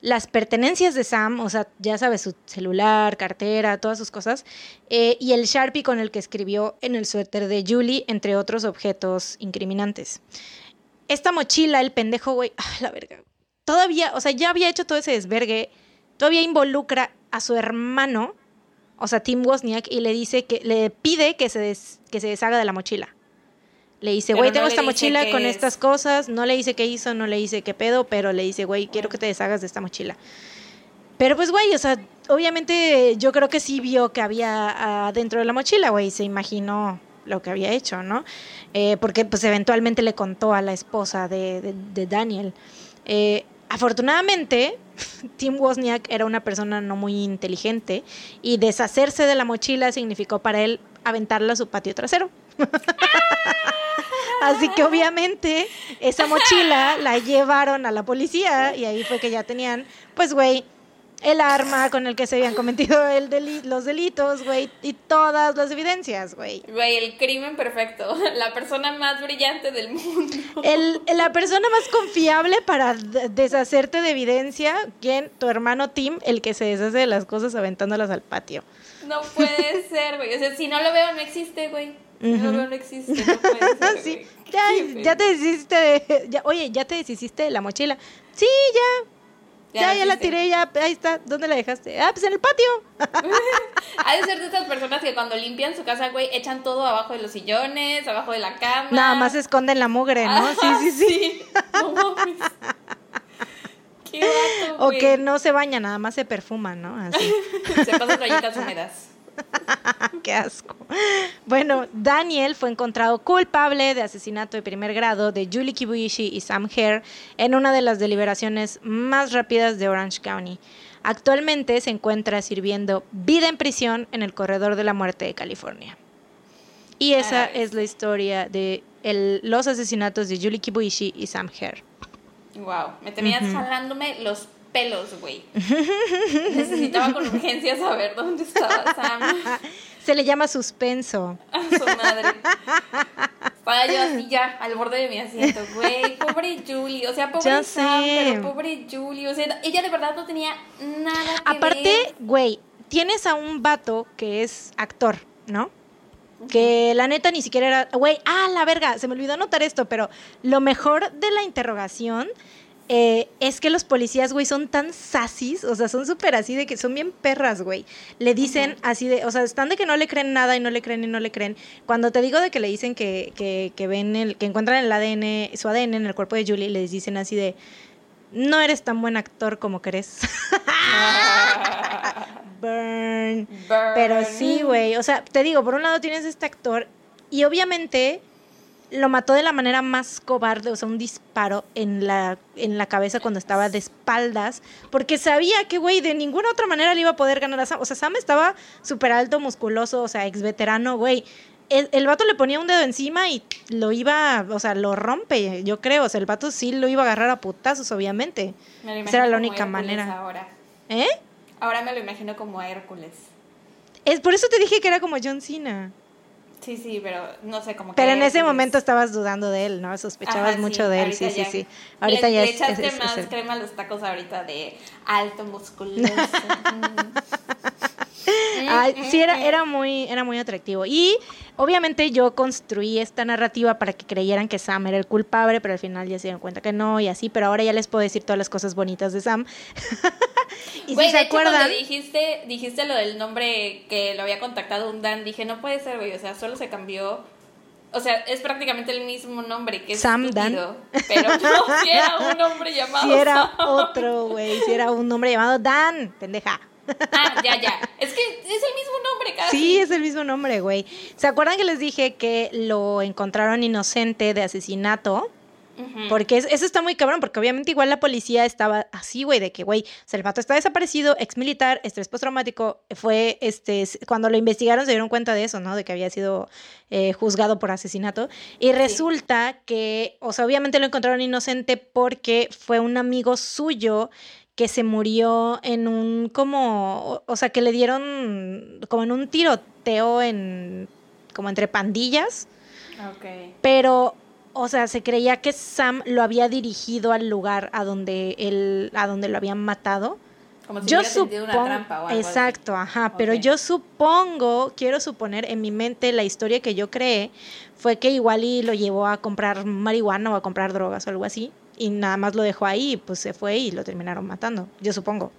las pertenencias de Sam, o sea, ya sabes, su celular, cartera, todas sus cosas, eh, y el Sharpie con el que escribió en el suéter de Julie, entre otros objetos incriminantes. Esta mochila, el pendejo, güey, ah, la verga, todavía, o sea, ya había hecho todo ese desvergue, todavía involucra a su hermano o sea, Tim Wozniak, y le dice que le pide que se, que se deshaga de la mochila. Le dice, güey, tengo esta mochila con estas cosas. No le dice qué hizo, no le dice qué pedo, pero le dice, güey, quiero que te deshagas de esta mochila. Pero pues, güey, o sea, obviamente yo creo que sí vio que había dentro de la mochila, güey. Se imaginó lo que había hecho, ¿no? Eh, porque pues eventualmente le contó a la esposa de, de- de Daniel. Eh, afortunadamente, Tim Wozniak era una persona no muy inteligente y deshacerse de la mochila significó para él aventarla a su patio trasero. Así que obviamente esa mochila la llevaron a la policía y ahí fue que ya tenían, pues, güey, el arma con el que se habían cometido el deli- los delitos, güey, y todas las evidencias, güey. Güey, el crimen perfecto. La persona más brillante del mundo. El, la persona más confiable para deshacerte de evidencia, ¿quién? Tu hermano Tim, el que se deshace de las cosas aventándolas al patio. No puede ser, güey. O sea, si no lo veo, no existe, güey. Si no lo veo, no existe. No puede ser. Sí, ya, ya te deshiciste de, ya- oye, ya te deshiciste de la mochila. Sí, ya, ya, ya, la tiré, ya, ahí está. ¿Dónde la dejaste? Ah, pues en el patio. Ha de ser de esas personas que cuando limpian su casa, güey, echan todo abajo de los sillones, abajo de la cama. Nada más esconden la mugre, ¿no? Ah, sí, sí, sí. No mames. Qué vato, O güey. que no se baña, nada más se perfuma, ¿no? Así. Se pasan toallitas húmedas. Qué asco. Bueno, Daniel fue encontrado culpable de asesinato de primer grado de Julie Kibuishi y Sam Hare en una de las deliberaciones más rápidas de Orange County. Actualmente se encuentra sirviendo vida en prisión en el corredor de la muerte de California. Y esa es la historia de el- los asesinatos de Julie Kibuishi y Sam Hare. Wow, me tenías jalándome los pelos, güey. Necesitaba con urgencia saber dónde estaba Sam. Se le llama suspenso. A su madre. Estaba yo así ya, al borde de mi asiento, güey. Pobre Julie. O sea, pobre Sam, pero pobre Julie. O sea, ella de verdad no tenía nada que Aparte, ver. güey, tienes a un vato que es actor, ¿no? Que la neta ni siquiera era. Güey, ah, la verga, se me olvidó anotar esto, pero lo mejor de la interrogación eh, es que los policías, güey, son tan sasis, o sea, son súper así de que son bien perras, güey. Le dicen así de, o sea, están de que no le creen nada y no le creen y no le creen. Cuando te digo de que le dicen que, que, que ven el, que encuentran el ADN, su ADN en el cuerpo de Julie, les dicen así de. No eres tan buen actor como crees. Burn. Burn. Pero sí, güey. O sea, te digo, por un lado tienes este actor y obviamente lo mató de la manera más cobarde, o sea, un disparo en la, en la cabeza cuando estaba de espaldas, porque sabía que, güey, de ninguna otra manera le iba a poder ganar a Sam. O sea, Sam estaba súper alto, musculoso, o sea, ex veterano, güey. El, el vato le ponía un dedo encima y lo iba, o sea, lo rompe, yo creo. O sea, el vato sí lo iba a agarrar a putazos, obviamente. Me lo Esa era la única como manera. Ahora. ¿Eh? ahora me lo imagino como a Hércules. Es por eso te dije que era como John Cena. Sí, sí, pero no sé cómo Pero en ese momento estabas dudando de él, ¿no? Sospechabas Ajá, mucho sí, de él, sí, sí, ya. sí. Ahorita le, ya le es, echaste es- es- más es- crema a los tacos ahorita de alto musculoso. Mm. Ay, sí, era, mm. era, muy, era muy atractivo. Y obviamente yo construí esta narrativa para que creyeran que Sam era el culpable, pero al final ya se dieron cuenta que no y así. Pero ahora ya les puedo decir todas las cosas bonitas de Sam. y Güey, si se hecho, cuando dijiste, dijiste lo del nombre que lo había contactado un Dan, dije, no puede ser, güey, o sea, solo se cambió. O sea, es prácticamente el mismo nombre que es Sam estúpido, Pero no, si era un nombre llamado si era Sam. otro, güey, si era un hombre llamado Dan, pendeja. Ah, ya, ya. Es que es el mismo nombre casi. Sí, es el mismo nombre, güey. ¿Se acuerdan que les dije que lo encontraron inocente de asesinato? Porque es- eso está muy cabrón, porque obviamente igual la policía estaba así, güey, de que, güey, o sea, el vato está desaparecido, ex militar, estrés postraumático, fue, este, cuando lo investigaron se dieron cuenta de eso, ¿no? De que había sido eh, juzgado por asesinato. Y resulta que, o sea, obviamente lo encontraron inocente porque fue un amigo suyo que se murió en un, como, o, sea, que le dieron como en un tiroteo en, como entre pandillas Ok. pero o sea, se creía que Sam lo había dirigido al lugar a donde él a donde lo habían matado. Como si yo supongo una trampa o algo así. Exacto, ajá, pero yo supongo, quiero suponer en mi mente la historia que yo creé fue que igual y lo llevó a comprar marihuana o a comprar drogas o algo así y nada más lo dejó ahí pues se fue y lo terminaron matando, yo supongo.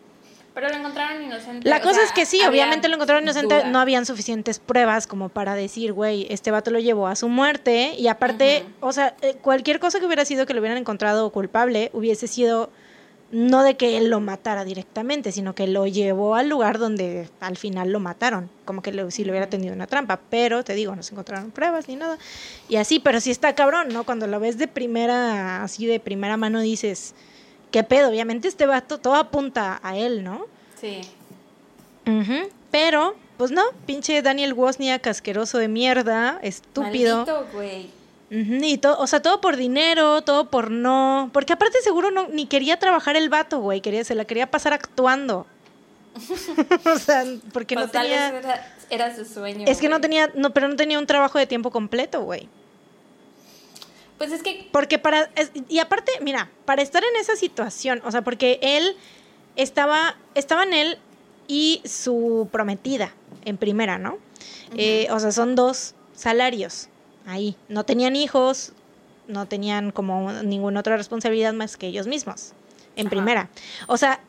Pero lo encontraron inocente. La cosa sea, es que sí, obviamente lo encontraron inocente, duda. no habían suficientes pruebas como para decir, güey, este vato lo llevó a su muerte y aparte, o sea, eh, cualquier cosa que hubiera sido que lo hubieran encontrado culpable hubiese sido no de que él lo matara directamente, sino que lo llevó al lugar donde al final lo mataron, como que si lo hubiera tenido una trampa, pero te digo, no se encontraron pruebas ni nada. Y así, pero sí está cabrón, ¿no? Cuando lo ves de primera, así de primera mano dices, ¿qué pedo? Obviamente este vato todo apunta a él, ¿no? Sí. Pero, pues no, pinche Daniel Wozniak, asqueroso de mierda, estúpido. Maldito, güey y todo, o sea, todo por dinero, todo por no. Porque aparte seguro no, ni quería trabajar el vato, güey. Quería, se la quería pasar actuando. o sea, porque no pues tenía. era, su sueño. Es que no tenía, no, pero no tenía un trabajo de tiempo completo, güey. Pues es que. Porque para. y aparte, mira, para estar en esa situación, o sea, porque él estaba. Estaban él y su prometida en primera, ¿no? Eh, o sea, son dos salarios ahí. No tenían hijos, no tenían como ninguna otra responsabilidad más que ellos mismos, en primera. O sea,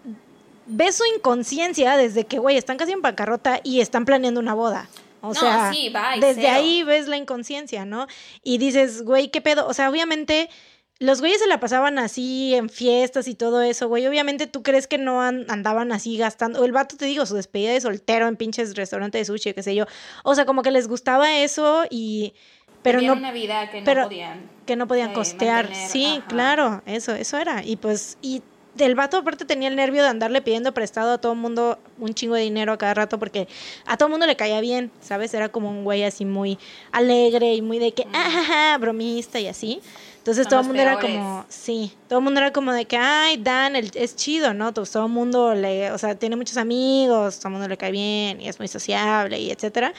ves su inconsciencia desde que, güey, están casi en bancarrota y están planeando una boda. O sea, desde ahí ves la inconsciencia, ¿no? Y dices, güey, ¿qué pedo? O sea, obviamente los güeyes se la pasaban así en fiestas y todo eso, güey. Obviamente tú crees que no andaban así gastando. El vato, te digo, su despedida de soltero en pinches restaurantes de sushi, qué sé yo. O sea, como que les gustaba eso y pero no una vida que no podían que no podían eh, costear sí claro eso eso era y pues y el vato aparte tenía el nervio de andarle pidiendo prestado a todo el mundo un chingo de dinero a cada rato porque a todo el mundo le caía bien, ¿sabes? Era como un güey así muy alegre y muy de que, ah, bromista y así. Entonces todo el mundo era como, sí, todo el mundo era como de que, ay, Dan es chido, ¿no? Todo, el mundo le, o sea, tiene muchos amigos, todo el mundo le cae bien y es muy sociable y etcétera.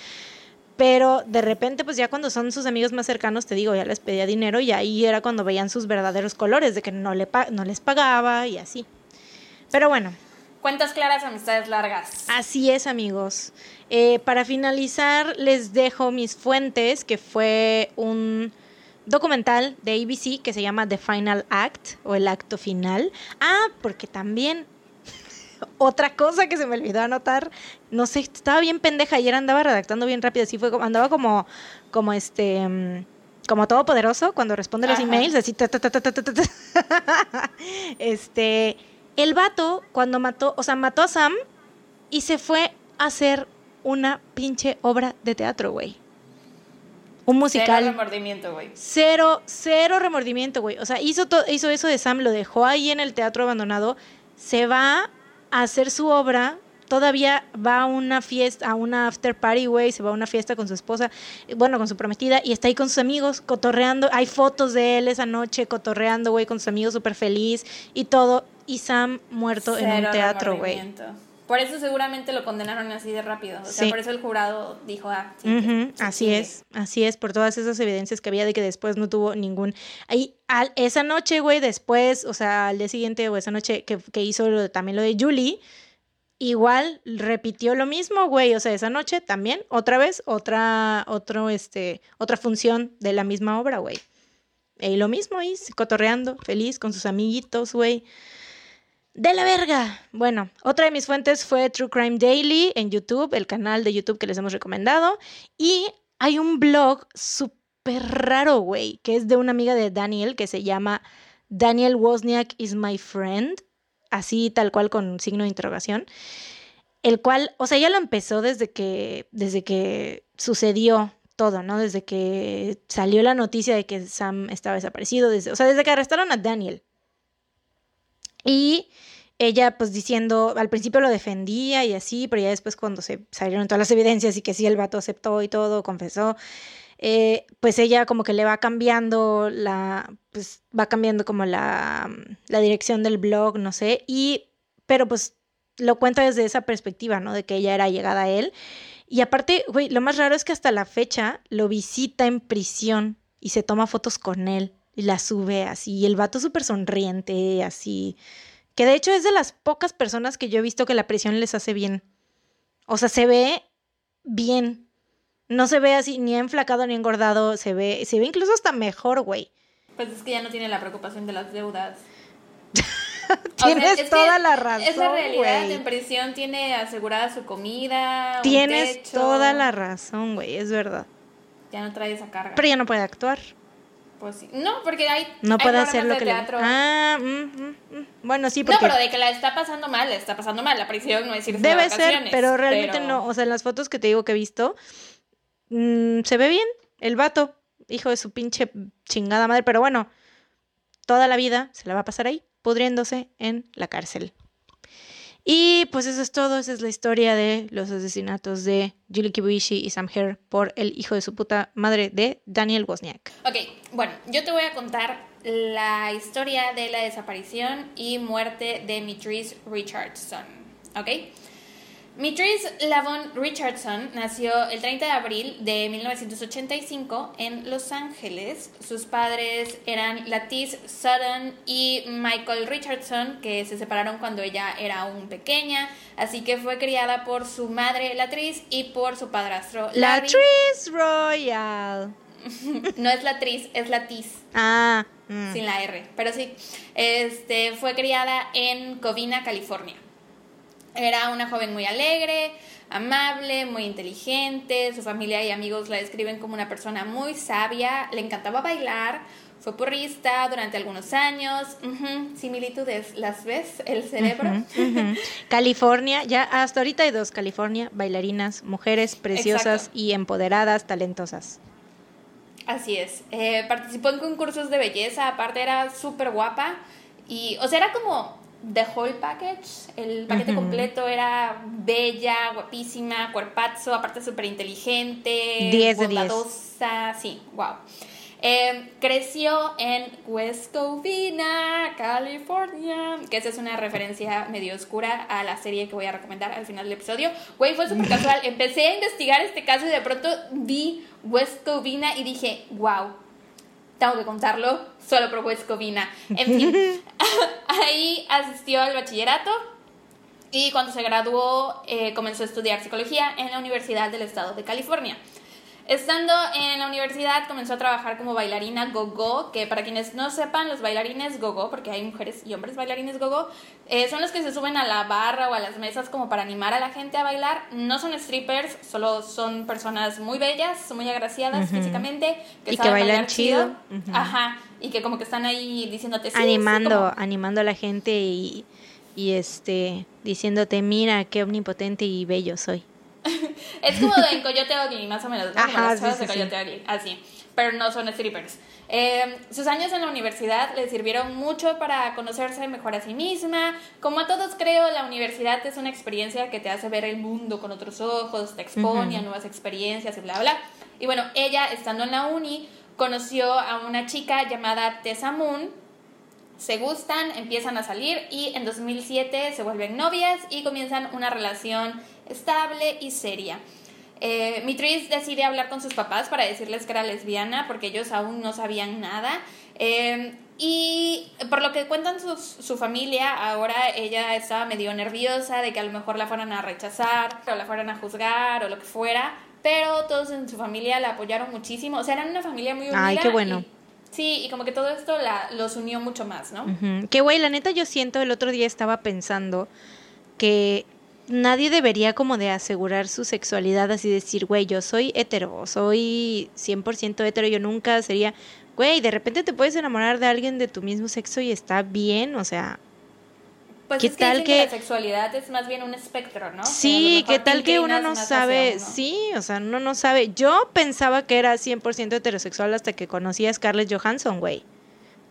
Pero de repente, pues ya cuando son sus amigos más cercanos, te digo, ya les pedía dinero y ahí era cuando veían sus verdaderos colores, de que no, le no les pagaba y así. Pero bueno. Cuentas claras, amistades largas. Así es, amigos. Eh, para finalizar, les dejo mis fuentes, que fue un documental de ABC que se llama The Final Act o el acto final. Ah, porque también otra cosa que se me olvidó anotar, no sé, estaba bien pendeja, ayer andaba redactando bien rápido, así fue, andaba como, como este, mm, como todopoderoso cuando responde los emails, así, este, el vato cuando mató, o sea, mató a Sam y se fue a hacer una pinche obra de teatro, güey. Un musical. Cero remordimiento, güey. Cero, cero remordimiento, güey. O sea, hizo, hizo eso de Sam, lo dejó ahí en el teatro abandonado, se va hacer su obra, todavía va a una fiesta, a una after party, güey, se va a una fiesta con su esposa, bueno, con su prometida, y está ahí con sus amigos, cotorreando. Hay fotos de él esa noche, cotorreando, güey, con sus amigos, súper feliz y todo. Y Sam muerto en un teatro, güey. Por eso seguramente lo condenaron así de rápido. O sea, por eso el jurado dijo, ah, así es, así es, por todas esas evidencias que había de que después no tuvo ningún... Ahí, al, esa noche, güey, después, o sea, al día siguiente o esa noche que, que hizo también lo de Julie, igual repitió lo mismo, güey. O sea, esa noche también, otra vez, otra, otro, este, otra función de la misma obra, güey. Y lo mismo ahí, cotorreando, feliz con sus amiguitos, güey de la verga. Bueno, otra de mis fuentes fue True Crime Daily en YouTube, el canal de YouTube que les hemos recomendado. Y hay un blog súper raro, güey, que es de una amiga de Daniel que se llama Daniel Wozniak is my friend, así tal cual con signo de interrogación. El cual, o sea, ya lo empezó desde que, desde que sucedió todo, ¿no? Desde que salió la noticia de que Sam estaba desaparecido, desde, o sea, desde que arrestaron a Daniel. Y ella pues diciendo, al principio lo defendía y así, pero ya después cuando se salieron todas las evidencias y que sí el vato aceptó y todo, confesó, eh, pues ella como que le va cambiando la, pues va cambiando como la, la dirección del blog, no sé, y, pero pues lo cuenta desde esa perspectiva, ¿no? De que ella era llegada a él. Y aparte, güey, lo más raro es que hasta la fecha lo visita en prisión y se toma fotos con él y la sube así. Y el vato súper sonriente, así. Que de hecho es de las pocas personas que yo he visto que la prisión les hace bien. O sea, se ve bien. No se ve así ni enflacado ni engordado. Se ve, se ve incluso hasta mejor, güey. Pues es que ya no tiene la preocupación de las deudas. Tienes toda la razón. Es la realidad. En prisión tiene asegurada su comida. Tienes toda la razón, güey. Es verdad. Ya no trae esa carga. Pero ya no puede actuar Pues sí. No, porque hay. No hay puede hacer lo que le. Ah, mm, mm, mm. bueno, sí, No, porque. pero de que la está pasando mal, la está pasando mal. La prisión no es irse de Debe ser, pero realmente pero- no. O sea, en las fotos que te digo que he visto, mm, se ve bien el vato, hijo de su pinche chingada madre. Pero bueno, toda la vida se la va a pasar ahí, pudriéndose en la cárcel. Y pues eso es todo. Esa es la historia de los asesinatos de Julie Kibuishi y Sam Hare por el hijo de su puta madre de Daniel Wozniak. Ok, bueno, yo te voy a contar la historia de la desaparición y muerte de Mitrice Richardson. ¿Ok? Mitrice Lavon Richardson nació el 30 de abril de 1985 en Los Ángeles. Sus padres eran Latice Sutton y Michael Richardson, que se separaron cuando ella era aún pequeña. Así que fue criada por su madre Latrice y por su padrastro La Larry. Tris Royal. No es Latrice, es Latice. Ah. mm. Sin la R, pero sí. Este, fue criada en Covina, California. Era una joven muy alegre, amable, muy inteligente. Su familia y amigos la describen como una persona muy sabia. Le encantaba bailar. Fue porrista durante algunos años. Similitudes, ¿las ves? El cerebro. California, ya hasta ahorita hay dos, California, bailarinas, mujeres preciosas Exacto. y empoderadas, talentosas. Así es. Eh, participó en concursos de belleza, aparte era súper guapa. Y, o sea, era como the whole package. El paquete completo era bella, guapísima, cuerpazo, aparte súper inteligente, 10 de 10. bondadosa. Sí, wow. Eh, creció en West Covina, California, que esa es una referencia medio oscura a la serie que voy a recomendar al final del episodio. Güey, fue súper casual. Empecé a investigar este caso y de pronto vi West Covina y dije, wow, tengo que contarlo solo por West Covina. En fin, ahí asistió al bachillerato y cuando se graduó eh, comenzó a estudiar psicología en la Universidad del Estado de California. Estando en la universidad comenzó a trabajar como bailarina gogo, que para quienes no sepan, los bailarines gogo, porque hay mujeres y hombres bailarines gogo, eh, son los que se suben a la barra o a las mesas como para animar a la gente a bailar. No son strippers, solo son personas muy bellas, muy agraciadas físicamente, que, Y que saben bailan bailar chido. Ajá, y que como que están ahí diciéndote sí, sí, animando, como- animando a la gente y, y este diciéndote, mira qué omnipotente y bello soy. Es como en Coyote Ugly, más o menos, Ajá, las chavas sí, de sí, Coyote Ugly, así. Pero no son strippers. Eh, sus años en la universidad le sirvieron mucho para conocerse mejor a sí misma. Como a todos creo, la universidad es una experiencia que te hace ver el mundo con otros ojos, te expone a nuevas experiencias y bla, bla. Y bueno, ella, estando en la uni, conoció a una chica llamada Tessa Moon, se gustan, empiezan a salir y en 2007 se vuelven novias y comienzan una relación estable y seria. Eh, Mitriz decide hablar con sus papás para decirles que era lesbiana porque ellos aún no sabían nada. Eh, y por lo que cuentan sus- su familia, ahora ella estaba medio nerviosa de que a lo mejor la fueran a rechazar o la fueran a juzgar o lo que fuera. Pero todos en su familia la apoyaron muchísimo. O sea, eran una familia muy unida. Ay, qué bueno. y- sí, y como que todo esto la, los unió mucho más, ¿no? Ujú. Que güey, la neta yo siento, el otro día estaba pensando que nadie debería como de asegurar su sexualidad así decir, güey, yo soy hetero, soy 100% hetero, yo nunca sería, güey, de repente te puedes enamorar de alguien de tu mismo sexo y está bien, o sea, Pues ¿Qué es que tal que- la sexualidad es más bien un espectro, ¿no? Sí, ¿qué tal que uno no sabe? Sí, o sea, uno no sabe. Yo pensaba que era 100% heterosexual hasta que conocí a Scarlett Johansson, güey.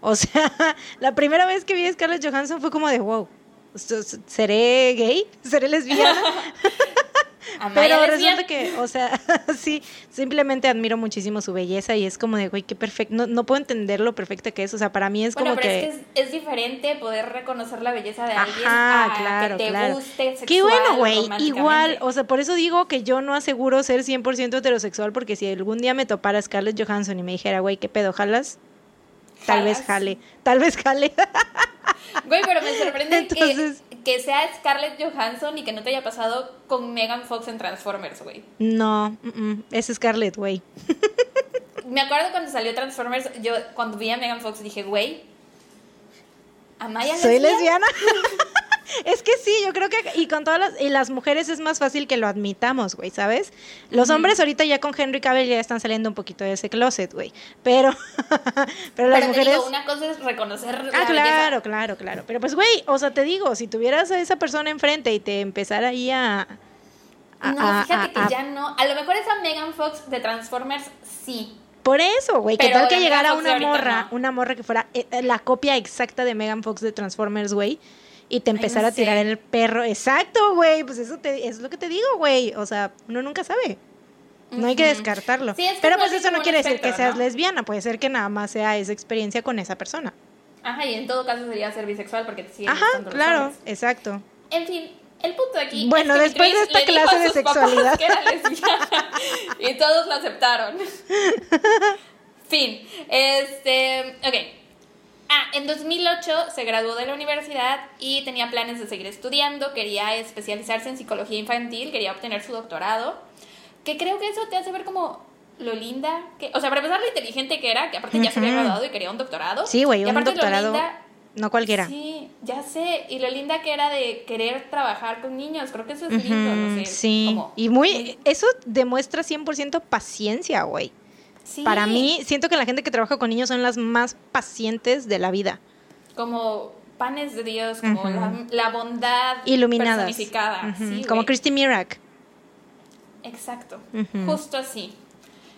O sea, la primera vez que vi a Scarlett Johansson fue como de, wow, ¿seré gay? ¿Seré lesbiana? Pero resulta que, o sea, sí, simplemente admiro muchísimo su belleza y es como de, güey, qué perfecto. No, no puedo entender lo perfecta que es. O sea, para mí es Bueno, como pero que... es que es, es diferente poder reconocer la belleza de alguien Ajá, a claro, que te claro. guste sexual Qué bueno, güey. Igual, o sea, por eso digo que yo no aseguro ser 100% heterosexual, porque si algún día me topara Scarlett Johansson y me dijera, güey, ¿qué pedo, jalas? Tal vez jale, tal vez jale. Güey, pero me sorprende Entonces- que, que sea Scarlett Johansson y que no te haya pasado con Megan Fox en Transformers, güey. no, mm, mm, es Scarlett, güey. Me acuerdo cuando salió Transformers, yo cuando vi a Megan Fox dije, güey, Amaya Soy lesbiana? lesbiana. Es que sí, yo creo que y con todas las y las mujeres es más fácil que lo admitamos, güey, ¿sabes? Los hombres ahorita ya con Henry Cavill ya están saliendo un poquito de ese closet, güey. Pero pero las Pero mujeres digo, una cosa es reconocer la Ah, claro, belleza. claro, claro. Pero pues, güey, o sea, te digo, si tuvieras a esa persona enfrente y te empezara ahí a. a- No, a- fíjate a- que ya no. A lo mejor esa Megan Fox de Transformers sí. Por eso, güey, ¿qué Pero tal que la llegara Fox una morra, no. una morra que fuera eh, eh, la copia exacta de Megan Fox de Transformers, güey? Y te empezara no a tirar el perro. Exacto, güey. Pues eso te, es lo que te digo, güey. O sea, uno nunca sabe. No hay que descartarlo. Sí, es que Pero pues eso no quiere decir que seas ¿no? lesbiana. Puede ser que nada más sea esa experiencia con esa persona. Ajá, y en todo caso sería ser bisexual porque te siguen Ajá, los claro, exacto. En fin, el punto aquí. Bueno, es que después de esta clase de sexualidad. que era lesbiana y todos lo aceptaron. fin. Este. Ok. Ah, en 2008 se graduó de la universidad y tenía planes de seguir estudiando. Quería especializarse en psicología infantil, quería obtener su doctorado. Que creo que eso te hace ver como lo linda que. O sea, para empezar, lo inteligente que era, que aparte ya se había graduado y quería un doctorado. Sí, güey, un aparte lo doctorado. linda- No cualquiera. Sí, ya sé. Y lo linda que era de querer trabajar con niños. Creo que eso es lindo, no Ujú, sé. sí. como- y muy. Eso demuestra 100% paciencia, güey. Sí, Para mí, siento que la gente que trabaja con niños son las más pacientes de la vida. Como panes de Dios, como la, la bondad Iluminadas. personificada. Ujú, Sí, Como. Christy Mirak. Exacto. Justo así.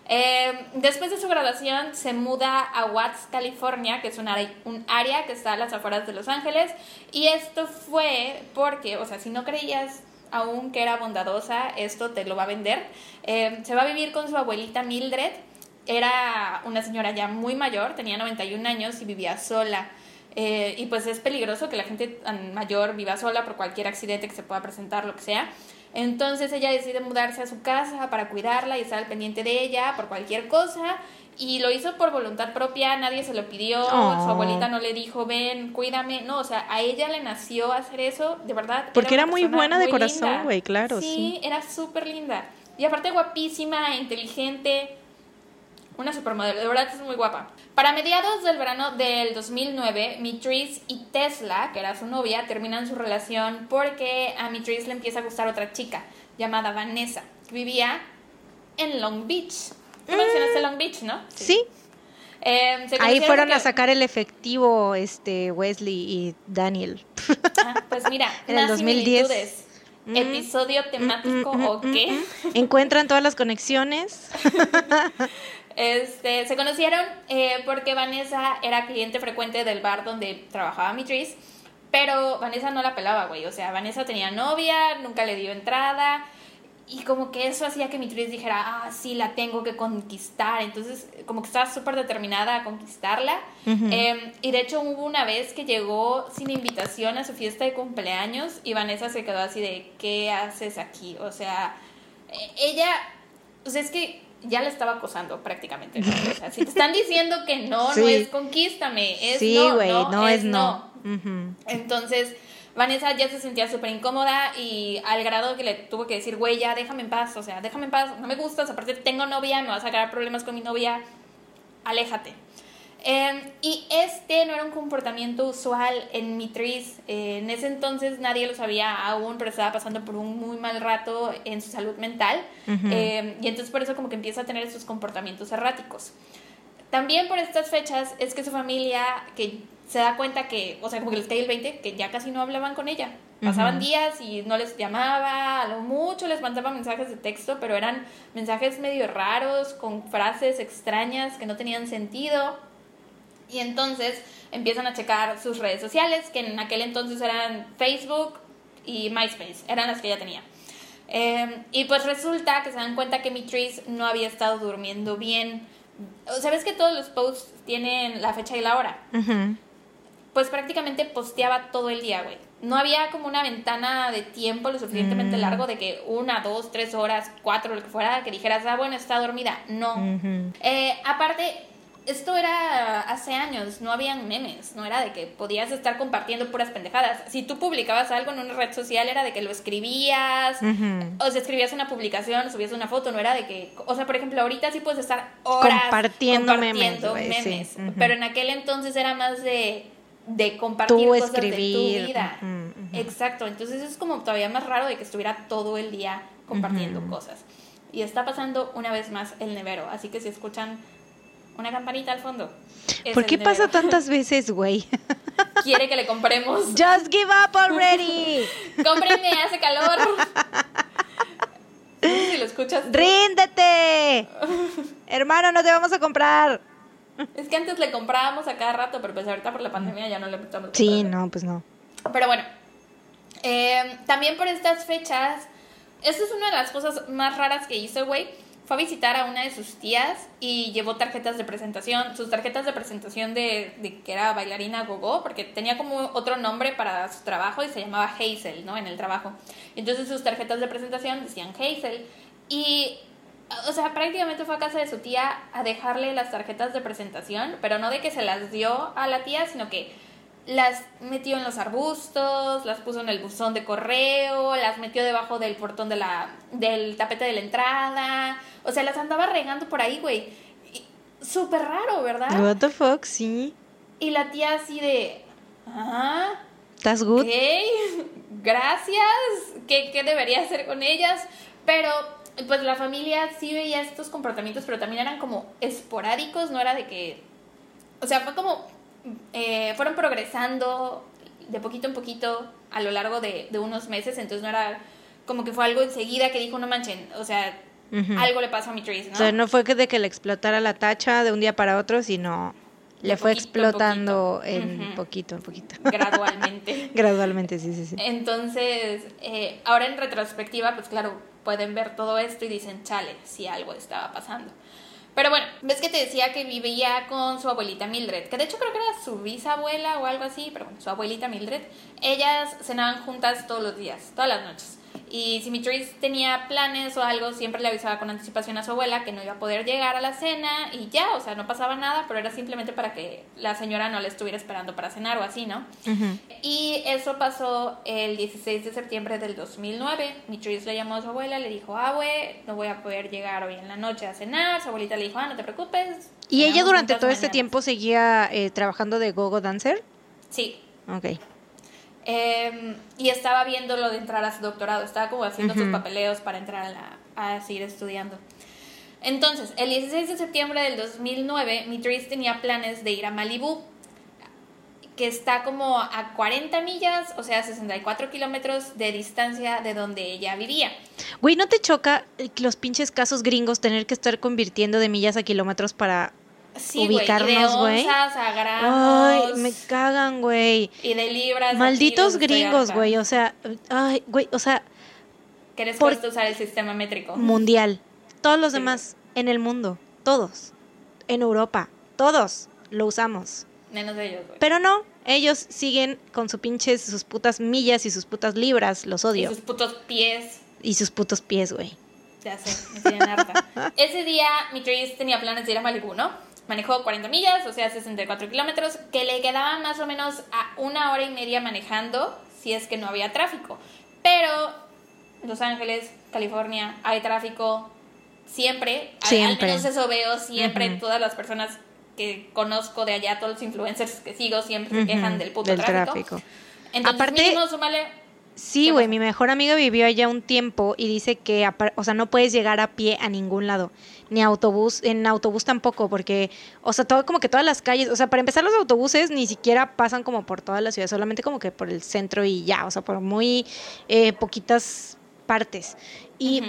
Eh, después de su graduación se muda a Watts, California, que es un área, un área que está a las afueras de Los Ángeles. Y esto fue porque, o sea, si no creías aún que era bondadosa, esto te lo va a vender. Eh, se va a vivir con su abuelita Mildred. Era una señora ya muy mayor, tenía 91 años y vivía sola. Eh, y pues es peligroso que la gente mayor viva sola por cualquier accidente que se pueda presentar, lo que sea. Entonces ella decide mudarse a su casa para cuidarla y estar al pendiente de ella por cualquier cosa. Y lo hizo por voluntad propia, nadie se lo pidió, Oh. su abuelita no le dijo, ven, cuídame. No, o sea, a ella le nació hacer eso, de verdad. Porque era una muy buena de muy corazón, güey, claro, sí. era súper linda. Y aparte guapísima, inteligente, una supermodelo, de verdad es muy guapa. Para mediados del verano del 2009, Mitrice y Tesla, que era su novia, terminan su relación porque a Mitrice le empieza a gustar otra chica llamada Vanessa, que vivía en Long Beach. Tú mencionaste Long Beach, ¿no? Sí. Eh, se Ahí fueron a sacar el efectivo este Wesley y Daniel. Ah, pues mira, En el más 2010. similitudes. Mm. Episodio temático Mm, mm, o mm, qué. mm. Encuentran todas las conexiones. Este, se conocieron eh, porque Vanessa era cliente frecuente del bar donde trabajaba Mitriz, pero Vanessa no la pelaba, güey. O sea, Vanessa tenía novia, nunca le dio entrada. Y como que eso hacía que Mitriz dijera, ah, sí, la tengo que conquistar. Entonces, como que estaba súper determinada a conquistarla. Eh, y de hecho hubo una vez que llegó sin invitación a su fiesta de cumpleaños y Vanessa se quedó así de, ¿qué haces aquí? O sea, eh, ella, o sea, es que ya la estaba acosando prácticamente. ¿no? O sea, si te están diciendo que no, no es conquístame, es sí, no, güey, no, no, es es no. Entonces, Vanessa ya se sentía súper incómoda y al grado que le tuvo que decir, güey, ya déjame en paz, o sea, déjame en paz, no me gustas, aparte tengo novia, me vas a sacar problemas con mi novia, aléjate. Eh, y este no era un comportamiento usual en Mitriz. Eh, en ese entonces nadie lo sabía aún, pero estaba pasando por un muy mal rato en su salud mental. Eh, y entonces por eso como que empieza a tener esos comportamientos erráticos. También por estas fechas es que su familia, que se da cuenta que, o sea, como que les cae el 20, que ya casi no hablaban con ella. Pasaban días y no les llamaba, a lo mucho les mandaba mensajes de texto, pero eran mensajes medio raros, con frases extrañas que no tenían sentido. Y entonces empiezan a checar sus redes sociales, que en aquel entonces eran Facebook y MySpace, eran las que ella tenía. Eh, y pues resulta que se dan cuenta que Mitrice no había estado durmiendo bien. ¿Sabes que todos los posts tienen la fecha y la hora? Pues prácticamente posteaba todo el día, güey. No había como una ventana de tiempo lo suficientemente Mm. largo de que una, dos, tres horas, cuatro, lo que fuera, que dijeras, ah, bueno, está dormida. No. Eh, aparte, esto era hace años, no habían memes, no era de que podías estar compartiendo puras pendejadas. Si tú publicabas algo en una red social era de que lo escribías, o sea, escribías una publicación, subías una foto, no era de que, o sea, por ejemplo, ahorita sí puedes estar horas Compartiendo memes, sí. pero en aquel entonces era más de de compartir Tú cosas escribir, de tu vida. Exacto, entonces es como todavía más raro de que estuviera todo el día compartiendo cosas. Y está pasando una vez más el nevero, así que si escuchan una campanita al fondo. es ¿Por qué pasa tantas veces, güey? Quiere que le compremos. Just give up already. Cómprenme, hace calor. No sé si lo escuchas. Ríndete. Hermano, no te vamos a comprar. Es que antes le comprábamos a cada rato, pero pues ahorita por la pandemia ya no le estamos Sí, no, pues no. Pero bueno, eh, también por estas fechas, esto es una de las cosas más raras que hizo, güey. Fue a visitar a una de sus tías y llevó tarjetas de presentación, sus tarjetas de presentación de, que era bailarina gogo, porque tenía como otro nombre para su trabajo y se llamaba Hazel, ¿no? En el trabajo. Entonces sus tarjetas de presentación decían Hazel y, o sea, prácticamente fue a casa de su tía a dejarle las tarjetas de presentación, pero no de que se las dio a la tía, sino que las metió en los arbustos, las puso en el buzón de correo, las metió debajo del portón de la, del tapete de la entrada. O sea, las andaba regando por ahí, güey. Súper raro, ¿verdad? What the fuck, sí. Y la tía así de... Ah, ¿Estás good? ok, gracias. ¿Qué, ¿Qué debería hacer con ellas? Pero pues la familia sí veía estos comportamientos, pero también eran como esporádicos, no era de que... O sea, fue como... eh, fueron progresando de poquito en poquito a lo largo de, de unos meses, entonces no era como que fue algo enseguida que dijo, no manchen, o sea, Algo le pasó a mi Trace, ¿no? O sea, no fue que de que le explotara la tacha de un día para otro, sino De le fue poquito explotando poquito. en poquito en poquito. Gradualmente. Gradualmente, sí, sí, sí. Entonces, eh, ahora en retrospectiva, pues claro, pueden ver todo esto y dicen, chale, si algo estaba pasando. Pero bueno, ves que te decía que vivía con su abuelita Mildred, que de hecho creo que era su bisabuela o algo así, pero bueno, su abuelita Mildred. Ellas cenaban juntas todos los días, todas las noches. Y si Mitrice tenía planes o algo, siempre le avisaba con anticipación a su abuela que no iba a poder llegar a la cena y ya, o sea, no pasaba nada, pero era simplemente para que la señora no le estuviera esperando para cenar o así, ¿no? Ujú. Y eso pasó el 16 de septiembre del 2009. Mitrice le llamó a su abuela, le dijo, abue, no voy a poder llegar hoy en la noche a cenar. Su abuelita le dijo, ah, no te preocupes. ¿Y ella durante todo este mañana". tiempo seguía eh, trabajando de gogo dancer? Sí. Ok. Eh, y estaba viendo lo de entrar a su doctorado. Estaba como haciendo sus Ujú. papeleos para entrar a, la- a seguir estudiando. Entonces, el 16 de septiembre del 2009, Mitrice tenía planes de ir a Malibú, que está como a 40 millas, o sea, 64 kilómetros de distancia de donde ella vivía. Güey, ¿no te choca los pinches casos gringos tener que estar convirtiendo de millas a kilómetros para... Sí, y Ubicarnos, güey. Ay, me cagan, güey. y de libras. Malditos gringos, güey. O sea, ay, güey, o sea, Que les por- cuesta usar el sistema métrico. mundial. Todos los Sí, demás en el mundo, todos. En Europa, todos lo usamos. Menos de ellos, güey. Pero no, ellos siguen con sus pinches, sus putas millas y sus putas libras, los Y odio. sus putos pies. Y sus putos pies, güey. Ya sé, me tienen harta. Ese día, Mitrice tenía planes de ir a Malibu, ¿no? Manejó 40 millas, o sea, 64 kilómetros, que le quedaban más o menos a una hora y media manejando si es que no había tráfico. Pero Los Ángeles, California, hay tráfico siempre. Al- Siempre. Al menos eso veo siempre. Todas las personas que conozco de allá, todos los influencers que sigo, siempre se Ujú, quejan del puto del tráfico. tráfico. Entonces, Aparte- mínimo, súmale Sí, ¿Qué güey, mi mejor amiga vivió allá un tiempo y dice que, o sea, no puedes llegar a pie a ningún lado, ni autobús, en autobús tampoco, porque, o sea, todo como que todas las calles, o sea, para empezar los autobuses ni siquiera pasan como por toda la ciudad, solamente como que por el centro y ya, o sea, por muy eh, poquitas partes. Y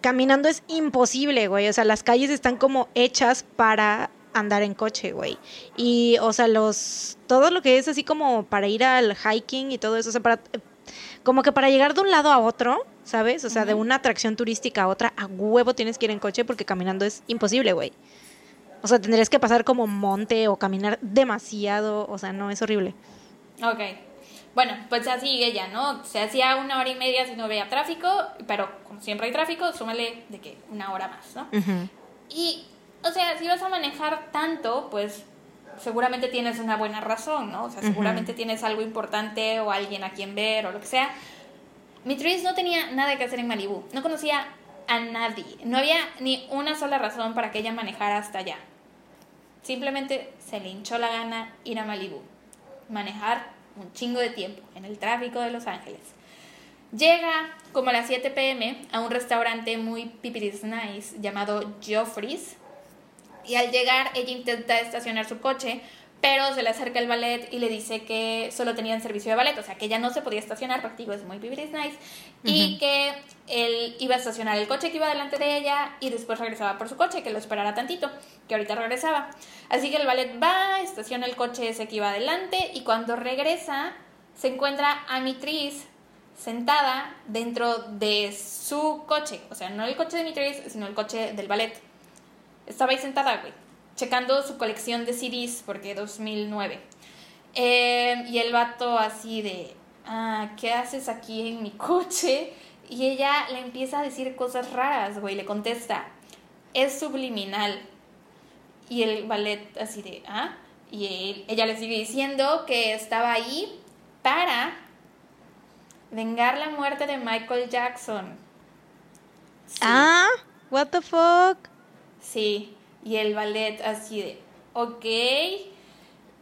caminando es imposible, güey, o sea, las calles están como hechas para andar en coche, güey. Y, o sea, los, todo lo que es así como para ir al hiking y todo eso, o sea, para como que para llegar de un lado a otro, ¿sabes? O sea, de una atracción turística a otra, a huevo tienes que ir en coche porque caminando es imposible, güey. O sea, tendrías que pasar como monte o caminar demasiado, o sea, no, es horrible. Ok. Bueno, pues así ella, ¿no? Se hacía una hora y media si no veía tráfico, pero como siempre hay tráfico, súmale de que una hora más, ¿no? Y, o sea, si vas a manejar tanto, pues seguramente tienes una buena razón, ¿no? O sea, seguramente tienes algo importante o alguien a quien ver o lo que sea. Mitrice no tenía nada que hacer en Malibú, no conocía a nadie, no había ni una sola razón para que ella manejara hasta allá. Simplemente se le hinchó la gana ir a Malibú. manejar un chingo de tiempo en el tráfico de Los Ángeles. Llega como a las 7 pm a un restaurante muy pipiris nice llamado Joffrey's y al llegar ella intenta estacionar su coche pero se le acerca el ballet y le dice que solo tenían servicio de ballet, o sea, que ya no se podía estacionar porque digo, es muy Pipiris nice, y que él iba a estacionar el coche que iba delante de ella y después regresaba por su coche, que lo esperara tantito, que ahorita regresaba. Así que el ballet va, estaciona el coche ese que iba adelante y cuando regresa se encuentra a Mitris sentada dentro de su coche, o sea, no el coche de Mitris, sino el coche del ballet. Estaba ahí sentada, güey checando su colección de CDs, porque 2009. Eh, y el vato así de, ah, ¿qué haces aquí en mi coche? Y ella le empieza a decir cosas raras, güey, le contesta, es subliminal. Y el ballet así de, ah, y ella le sigue diciendo que estaba ahí para vengar la muerte de Michael Jackson. Ah, what the fuck? Sí, y el ballet así de, ok.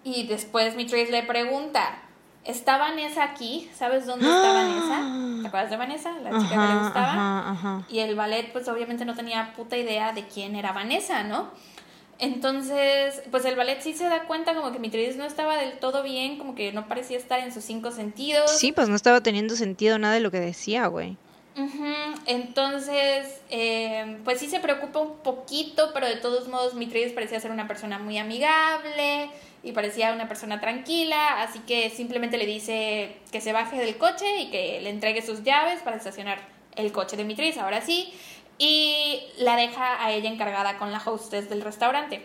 Y después mi Trace le pregunta, ¿está Vanessa aquí? ¿Sabes dónde está Vanessa? ¿Te acuerdas de Vanessa? La chica que le gustaba. Y el ballet pues obviamente no tenía puta idea de quién era Vanessa, ¿no? Entonces, pues el ballet sí se da cuenta como que Mitridis no estaba del todo bien, como que no parecía estar en sus cinco sentidos. Sí, pues no estaba teniendo sentido nada de lo que decía, güey. Entonces, eh, pues sí se preocupa un poquito, pero de todos modos Mitridis parecía ser una persona muy amigable y parecía una persona tranquila, así que simplemente le dice que se baje del coche y que le entregue sus llaves para estacionar el coche de Mitridis, ahora sí, y la deja a ella encargada con la hostess del restaurante.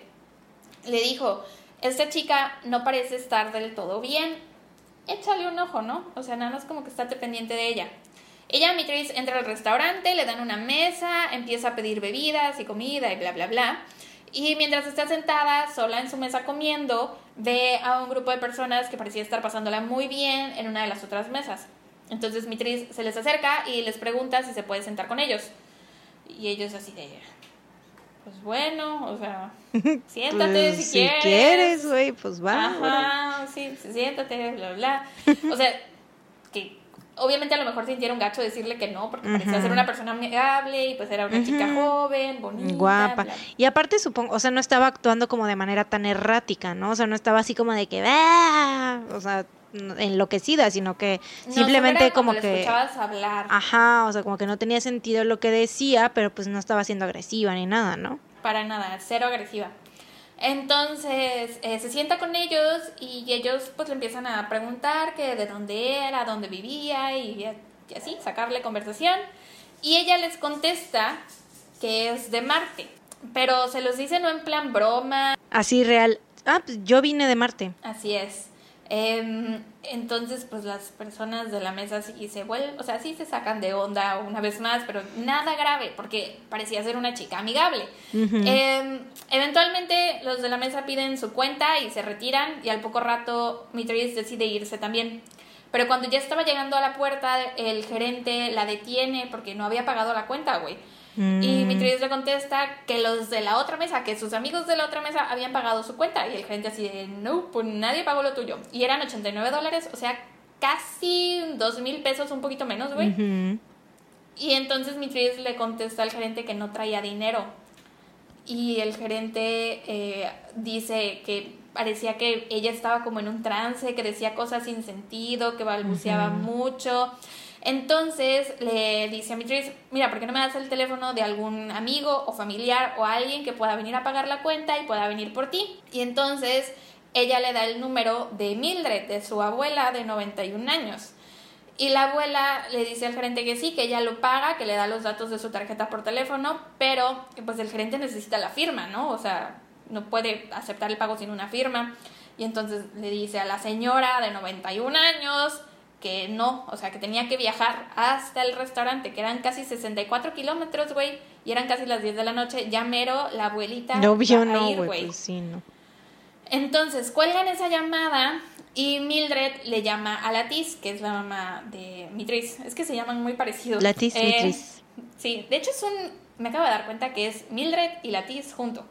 Le dijo, esta chica no parece estar del todo bien, échale un ojo, ¿no? O sea, nada más como que estate pendiente de ella. Ella, Mitris, entra al restaurante, le dan una mesa, empieza a pedir bebidas y comida y bla, bla, bla. Y mientras está sentada sola en su mesa comiendo, ve a un grupo de personas que parecía estar pasándola muy bien en una de las otras mesas. Entonces Mitris se les acerca y les pregunta si se puede sentar con ellos. Y ellos así de, pues bueno, o sea, siéntate pues, si, si quieres. quieres, güey, pues va. Ajá, sí, siéntate, bla, bla. O sea, que obviamente a lo mejor sintieron gacho decirle que no, porque parecía ser una persona amigable y pues era una chica joven, bonita. Guapa. Y aparte supongo, o sea, no estaba actuando como de manera tan errática, ¿no? O sea, no estaba así como de que, ¡Ah! o sea, enloquecida, sino que simplemente como, que... escuchabas hablar. Ajá, o sea, como que no tenía sentido lo que decía, pero pues no estaba siendo agresiva ni nada, ¿no? Para nada, cero agresiva. Entonces eh, se sienta con ellos y ellos pues le empiezan a preguntar que de dónde era, dónde vivía y, así, sacarle conversación. Y ella les contesta que es de Marte, pero se los dice no en plan broma. Así real. Ah, pues yo vine de Marte. Así es. Em, entonces, pues las personas de la mesa sí se vuelven, o sea, sí se sacan de onda una vez más, pero nada grave, porque parecía ser una chica amigable. Em, eventualmente, los de la mesa piden su cuenta y se retiran, y al poco rato Mitris decide irse también. Pero cuando ya estaba llegando a la puerta, el gerente la detiene porque no había pagado la cuenta, güey. Y mm. Mitridis le contesta que los de la otra mesa, que sus amigos de la otra mesa habían pagado su cuenta. Y el gerente así de, no, pues nadie pagó lo tuyo. Y eran 89 dólares, o sea, casi dos mil pesos, un poquito menos, güey. Y entonces Mitridis le contesta al gerente que no traía dinero. Y el gerente eh, dice que parecía que ella estaba como en un trance, que decía cosas sin sentido, que balbuceaba mucho. Entonces le dice a Mitris, mira, ¿por qué no me das el teléfono de algún amigo o familiar o alguien que pueda venir a pagar la cuenta y pueda venir por ti? Y entonces ella le da el número de Mildred, de su abuela de 91 años. Y la abuela le dice al gerente que sí, que ella lo paga, que le da los datos de su tarjeta por teléfono, pero pues el gerente necesita la firma, ¿no? O sea, no puede aceptar el pago sin una firma. Y entonces le dice a la señora de 91 años, que no, o sea, que tenía que viajar hasta el restaurante, que eran casi 64 kilómetros, güey, y eran casi las 10 de la noche, ya mero, la abuelita. No vio, no, güey, pues sí, no. Entonces, cuelgan esa llamada y Mildred le llama a Latiz, que es la mamá de Mitris. Es que se llaman muy parecidos. Latiz, eh, Sí, de hecho es un, me acabo de dar cuenta que es Mildred y Latiz junto.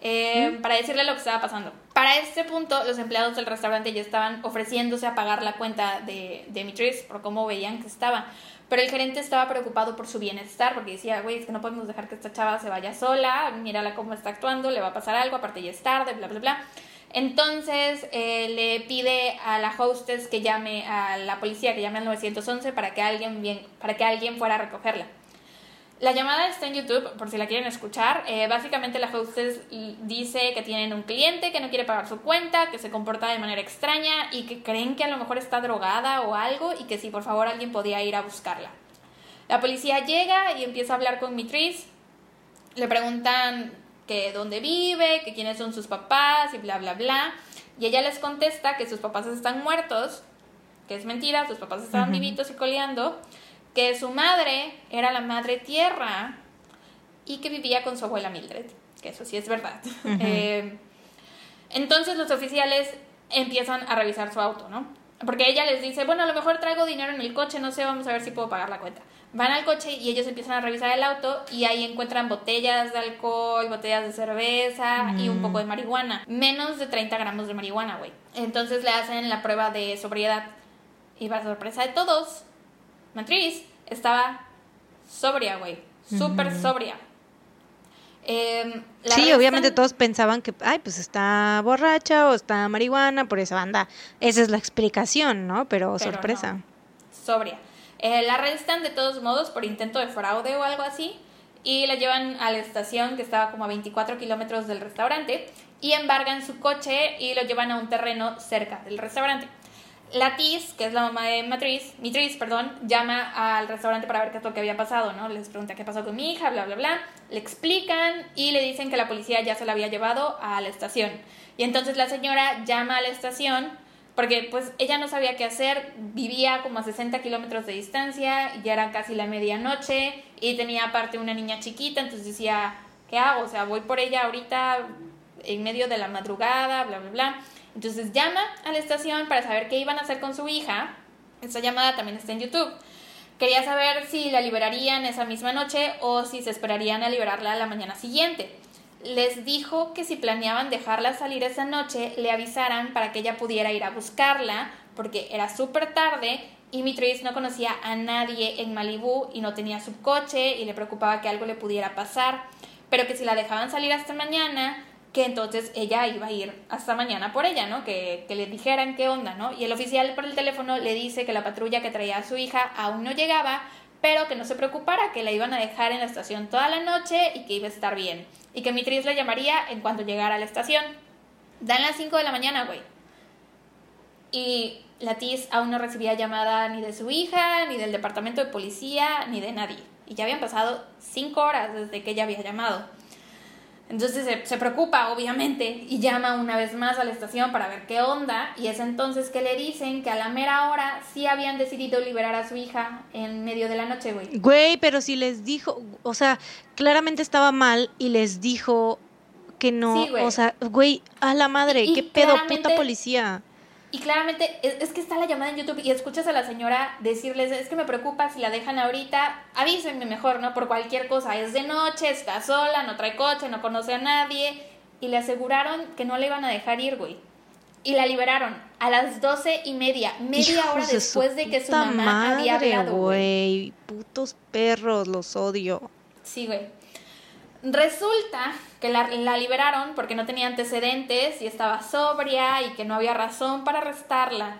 Eh, para decirle lo que estaba pasando. Para este punto, los empleados del restaurante ya estaban ofreciéndose a pagar la cuenta de, de por cómo veían que estaba. Pero el gerente estaba preocupado por su bienestar porque decía, güey, es que no podemos dejar que esta chava se vaya sola, mírala cómo está actuando, le va a pasar algo, aparte ya es tarde, bla, bla, bla. Entonces eh, le pide a la hostess que llame a la policía, que llame al 911 para que alguien, bien, para que alguien fuera a recogerla. La llamada está en YouTube, por si la quieren escuchar. Eh, básicamente la hostess dice que tienen un cliente que no quiere pagar su cuenta, que se comporta de manera extraña y que creen que a lo mejor está drogada o algo y que si por favor alguien podía ir a buscarla. La policía llega y empieza a hablar con Mitris. Le preguntan que dónde vive, que quiénes son sus papás y bla, bla, bla. Y ella les contesta que sus papás están muertos, que es mentira, sus papás estaban vivitos y coleando que su madre era la madre tierra y que vivía con su abuela Mildred, que eso sí es verdad. Eh, entonces los oficiales empiezan a revisar su auto, ¿no? Porque ella les dice, bueno, a lo mejor traigo dinero en el coche, no sé, vamos a ver si puedo pagar la cuenta. Van al coche y ellos empiezan a revisar el auto y ahí encuentran botellas de alcohol, botellas de cerveza y un poco de marihuana. Menos de 30 gramos de marihuana, güey. Entonces le hacen la prueba de sobriedad. Y para sorpresa de todos, Matriz estaba sobria, güey. Súper sobria. Em, sí, obviamente todos pensaban que, ay, pues está borracha o está marihuana, por esa banda. Esa es la explicación, ¿no? Pero, sorpresa. Sobria. Eh, la arrestan de todos modos por intento de fraude o algo así y la llevan a la estación que estaba como a 24 kilómetros del restaurante y embargan su coche y lo llevan a un terreno cerca del restaurante. La Tiz, que es la mamá de Matriz, Mitriz, perdón, llama al restaurante para ver qué es lo que había pasado, ¿no? Les pregunta qué pasó con mi hija, bla, bla, bla. Le explican y le dicen que la policía ya se la había llevado a la estación. Y entonces la señora llama a la estación porque pues ella no sabía qué hacer, vivía como a 60 kilómetros de distancia, ya era casi la medianoche y tenía aparte una niña chiquita, entonces decía, ¿qué hago? O sea, voy por ella ahorita en medio de la madrugada, bla, bla, bla. Entonces llama a la estación para saber qué iban a hacer con su hija. Esta llamada también está en YouTube. Quería saber si la liberarían esa misma noche o si se esperarían a liberarla la mañana siguiente. Les dijo que si planeaban dejarla salir esa noche, le avisaran para que ella pudiera ir a buscarla, porque era súper tarde y Mitriz no conocía a nadie en Malibú y no tenía su coche y le preocupaba que algo le pudiera pasar, pero que si la dejaban salir hasta mañana, que entonces ella iba a ir hasta mañana por ella, ¿no? Que, que, le dijeran qué onda, ¿no? Y el oficial por el teléfono le dice que la patrulla que traía a su hija aún no llegaba, pero que no se preocupara, que la iban a dejar en la estación toda la noche y que iba a estar bien. Y que Mitris la llamaría en cuanto llegara a la estación. Dan las 5 de la mañana, güey. Y la TIS aún no recibía llamada ni de su hija, ni del departamento de policía, ni de nadie. Y ya habían pasado 5 horas desde que ella había llamado. Entonces se, preocupa, obviamente, y llama una vez más a la estación para ver qué onda. Y es entonces que le dicen que a la mera hora sí habían decidido liberar a su hija en medio de la noche, güey. Güey, pero si les dijo, o sea, claramente estaba mal y les dijo que no, o sea, güey, a la madre, qué pedo, puta policía. Y claramente es, que está la llamada en YouTube y escuchas a la señora decirles, es que me preocupa si la dejan ahorita, avísenme mejor, ¿no? Por cualquier cosa, es de noche, está sola, no trae coche, no conoce a nadie. Y le aseguraron que no le iban a dejar ir, güey. Y la liberaron a las doce y media, media hora después de, que su mamá había hablado, güey. Putos perros, los odio. Sí, güey. Resulta que la, liberaron porque no tenía antecedentes y estaba sobria y que no había razón para arrestarla.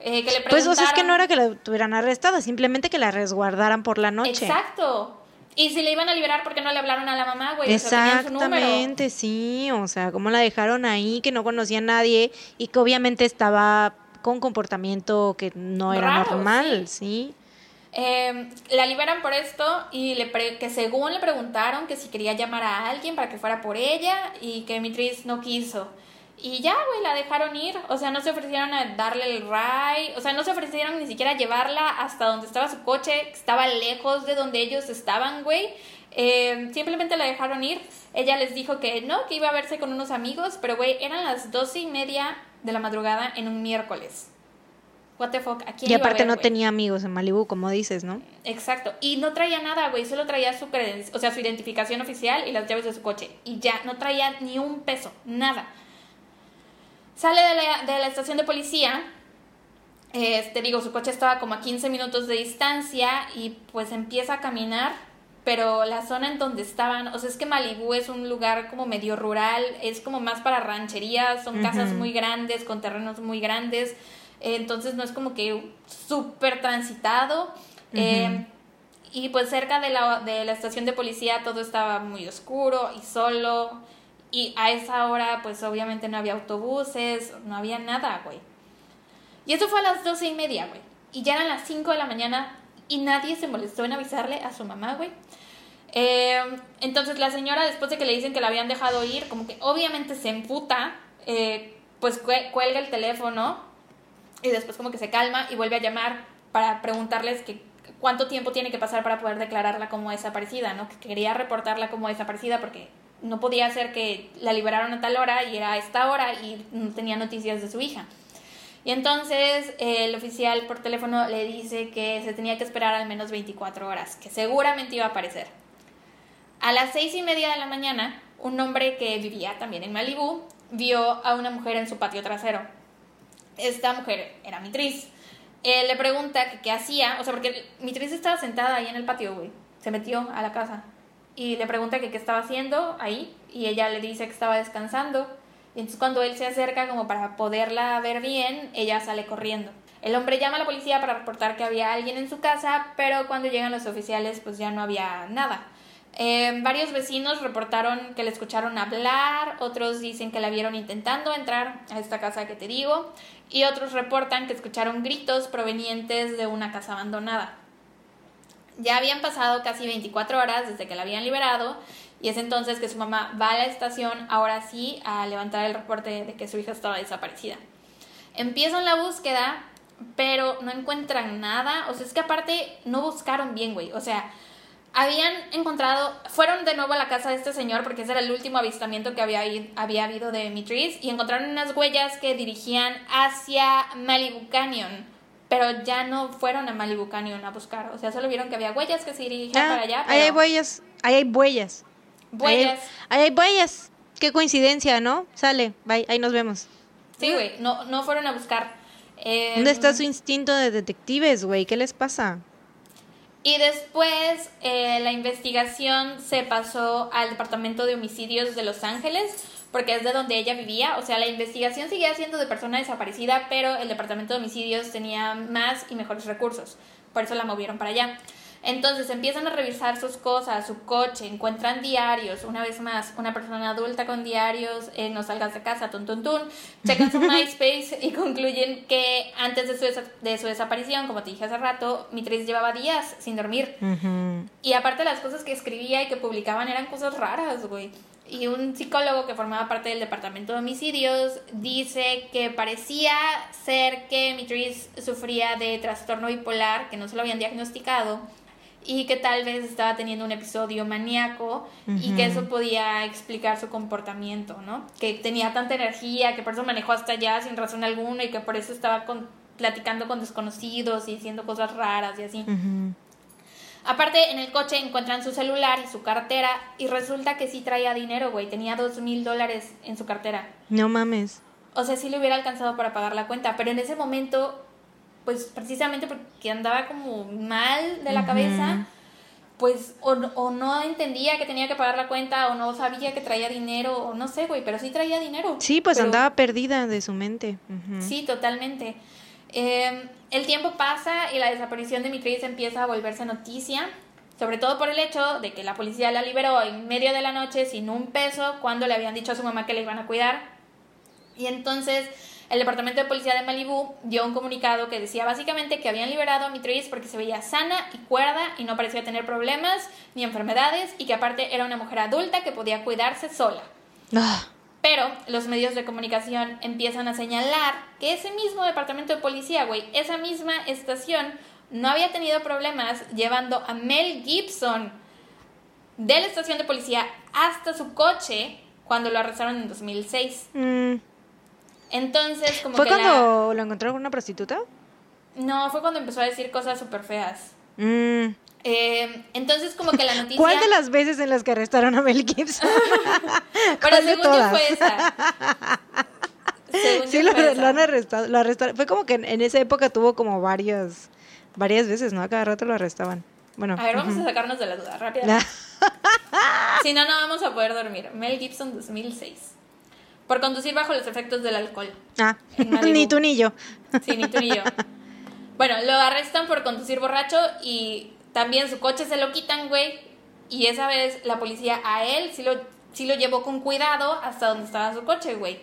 Eh, que le pues o sea, es que no era que la tuvieran arrestada, simplemente que la resguardaran por la noche. Exacto. Y si le iban a liberar, ¿por qué no le hablaron a la mamá, güey? Exactamente, sí. O sea, cómo la dejaron ahí, que no conocía a nadie y que obviamente estaba con comportamiento que no era normal, ¿sí? Em, la liberan por esto y le que según le preguntaron que si quería llamar a alguien para que fuera por ella y que Mitris no quiso. Y ya, güey, la dejaron ir. O sea, no se ofrecieron a darle el ride. O sea, no se ofrecieron ni siquiera llevarla hasta donde estaba su coche. Estaba lejos de donde ellos estaban, güey. Em, simplemente la dejaron ir. Ella les dijo que no, que iba a verse con unos amigos. Pero, güey, eran las doce y media de la madrugada en un miércoles. What the fuck, ¿a quién Y aparte ver, no tenía amigos en Malibu, como dices, ¿no? Exacto. Y no traía nada, güey. Solo traía su o sea, su identificación oficial y las llaves de su coche. Y ya, no traía ni un peso, nada. Sale de la, de la estación de policía. Este, digo, su coche estaba como a 15 minutos de distancia y pues empieza a caminar. Pero la zona en donde estaban, o sea, es que Malibú es un lugar como medio rural, es como más para rancherías, son casas muy grandes, con terrenos muy grandes, entonces no es como que súper transitado. eh, y pues cerca de la, de la estación de policía todo estaba muy oscuro y solo. Y a esa hora, pues obviamente no había autobuses, no había nada, güey. Y eso fue a las doce y media, güey. Y ya eran las 5 de la mañana y nadie se molestó en avisarle a su mamá, güey. Eh, entonces la señora, después de que le dicen que la habían dejado ir, como que obviamente se emputa, eh, pues cue- cuelga el teléfono y después como que se calma y vuelve a llamar para preguntarles cuánto tiempo tiene que pasar para poder declararla como desaparecida, ¿no? Que quería reportarla como desaparecida porque no podía ser que la liberaron a tal hora y era a esta hora y no tenía noticias de su hija. Y entonces el oficial por teléfono le dice que se tenía que esperar al menos 24 horas, que seguramente iba a aparecer. A las seis y media de la mañana, un hombre que vivía también en Malibú vio a una mujer en su patio trasero. Esta mujer era Mitriz. Él le pregunta que qué hacía, o sea, porque Mitriz estaba sentada ahí en el patio, güey. Se metió a la casa y le pregunta que qué estaba haciendo ahí y ella le dice que estaba descansando. Y entonces cuando él se acerca como para poderla ver bien, ella sale corriendo. El hombre llama a la policía para reportar que había alguien en su casa, pero cuando llegan los oficiales pues ya no había nada. Eh, varios vecinos reportaron que le escucharon hablar, otros dicen que la vieron intentando entrar a esta casa que te digo, y otros reportan que escucharon gritos provenientes de una casa abandonada. Ya habían pasado casi 24 horas desde que la habían liberado y es entonces que su mamá va a la estación, ahora sí, a levantar el reporte de que su hija estaba desaparecida. Empiezan la búsqueda, pero no encuentran nada. O sea, es que aparte no buscaron bien, güey. O sea, habían encontrado, fueron de nuevo a la casa de este señor porque ese era el último avistamiento que había, había habido de Mitris y encontraron unas huellas que dirigían hacia Malibu Canyon. Pero ya no fueron a Malibu Canyon a buscar. O sea, solo vieron que había huellas que se dirigían Ah, para allá. ahí hay huellas, ahí hay huellas. Huellas. Ahí, ahí hay huellas. Qué coincidencia, ¿no? Sale, bye, ahí nos vemos. Sí, güey, no, no fueron a buscar. Eh, ¿Dónde está su instinto de detectives, güey? ¿Qué les pasa? Y después eh, la investigación se pasó al Departamento de Homicidios de Los Ángeles, porque es de donde ella vivía. O sea, la investigación seguía siendo de persona desaparecida, pero el Departamento de Homicidios tenía más y mejores recursos. Por eso la movieron para allá. Entonces empiezan a revisar sus cosas, su coche, encuentran diarios, una vez más, una persona adulta con diarios, eh, no salgas de casa, tun tun tun, checan su MySpace y concluyen que antes de su, de su desaparición, como te dije hace rato, Mitris llevaba días sin dormir. Ujú. Y aparte las cosas que escribía y que publicaban eran cosas raras, güey. Y un psicólogo que formaba parte del departamento de homicidios dice que parecía ser que Mitris sufría de trastorno bipolar, que no se lo habían diagnosticado, y que tal vez estaba teniendo un episodio maníaco y que eso podía explicar su comportamiento, ¿no? Que tenía tanta energía, que por eso manejó hasta allá sin razón alguna y que por eso estaba con- platicando con desconocidos y diciendo cosas raras y así. Aparte, en el coche encuentran su celular y su cartera y resulta que sí traía dinero, güey. Tenía dos mil dólares en su cartera. No mames. O sea, sí le hubiera alcanzado para pagar la cuenta, pero en ese momento, pues precisamente porque andaba como mal de la Ujú. cabeza, pues o, no- o no entendía que tenía que pagar la cuenta o no sabía que traía dinero o no sé, güey, pero sí traía dinero. Sí, pues Pero- andaba perdida de su mente. Ujú. Sí, totalmente. Eh, el tiempo pasa y la desaparición de Mitris empieza a volverse noticia, sobre todo por el hecho de que la policía la liberó en medio de la noche sin un peso cuando le habían dicho a su mamá que la iban a cuidar. Y entonces el departamento de policía de Malibú dio un comunicado que decía básicamente que habían liberado a Mitris porque se veía sana y cuerda y no parecía tener problemas ni enfermedades y que aparte era una mujer adulta que podía cuidarse sola. Ah, Pero los medios de comunicación empiezan a señalar que ese mismo departamento de policía, güey, esa misma estación, no había tenido problemas llevando a Mel Gibson de la estación de policía hasta su coche cuando lo arrestaron en 2006. mm. Entonces, como ¿Fue que la- cuando lo encontraron con una prostituta? No, fue cuando empezó a decir cosas súper feas. Mm. Eh, entonces, como que la noticia. ¿Cuál de las veces en las que arrestaron a Mel Gibson? Pero ¿Cuál de según yo fue esa. Según Sí, yo lo, fue lo han arrestado, lo arrestaron. Fue como que en, en esa época tuvo como varias, varias veces, ¿no? A cada rato lo arrestaban. Bueno. A ver, vamos a sacarnos de la duda, rápido. Si no, no vamos a poder dormir. Mel Gibson 2006. Por conducir bajo los efectos del alcohol. Ah, ni tú ni yo. Sí, ni tú ni yo. Bueno, lo arrestan por conducir borracho y también su coche se lo quitan, güey. Y esa vez la policía a él sí lo, sí lo llevó con cuidado hasta donde estaba su coche, güey.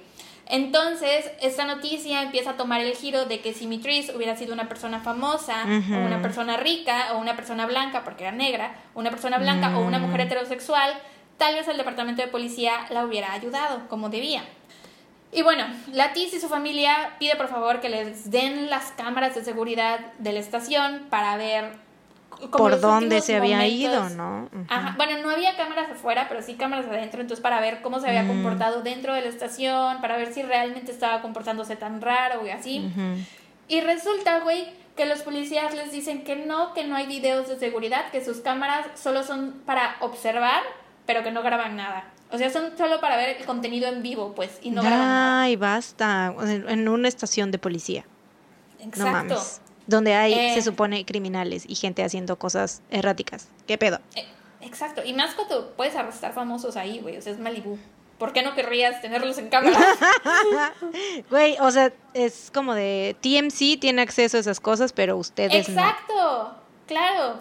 Entonces, esta noticia empieza a tomar el giro de que si Mitriz hubiera sido una persona famosa, o una persona rica, o una persona blanca, porque era negra, una persona blanca o una mujer heterosexual, tal vez el departamento de policía la hubiera ayudado como debía. Y bueno, Latiz y su familia pide por favor que les den las cámaras de seguridad de la estación para ver Por dónde se había momentos. ido, ¿no? Ajá, Bueno, no había cámaras afuera, pero sí cámaras adentro, entonces para ver cómo se había Mm. comportado dentro de la estación, para ver si realmente estaba comportándose tan raro y así. Y resulta, güey, que los policías les dicen que no, que no hay videos de seguridad, que sus cámaras solo son para observar, pero que no graban nada. O sea, son solo para ver el contenido en vivo, pues, y no graban nada. Ay, basta. En, una estación de policía. Exacto. No mames. Donde hay, Eh. se supone, criminales y gente haciendo cosas erráticas. ¿Qué pedo? Eh, Exacto. Y más cuando puedes arrestar famosos ahí, güey. O sea, es Malibu. ¿Por qué no querrías tenerlos en cámara? Güey, o sea, es como de TMC tiene acceso a esas cosas, pero ustedes no. Exacto, claro.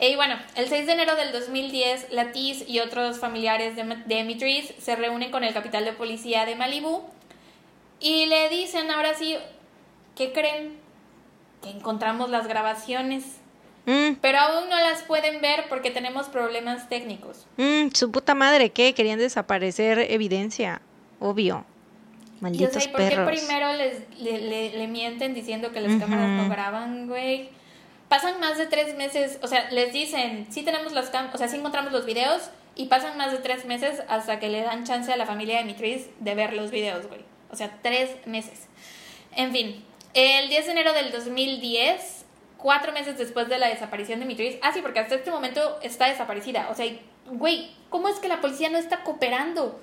Y bueno, el 6 de enero del 2010, Latiz y otros familiares de, de Mitriz se reúnen con el capitán de policía de Malibu y le dicen ahora sí, ¿qué creen? Que encontramos las grabaciones, Mm, pero aún no las pueden ver porque tenemos problemas técnicos. mm, su puta madre, ¿qué? Querían desaparecer evidencia. Obvio. Y o Malditos sea, ¿y por qué primero les, le, le- le mienten diciendo que las cámaras no graban, güey? Pasan más de tres meses, o sea, les dicen, sí tenemos las o sea, sí encontramos los videos y pasan más de tres meses hasta que le dan chance a la familia de Mitriz de ver los videos, güey. O sea, tres meses. En fin, el 10 de enero del 2010, cuatro meses después de la desaparición de Mitriz, ah, sí, porque hasta este momento está desaparecida. O sea, güey, ¿cómo es que la policía no está cooperando?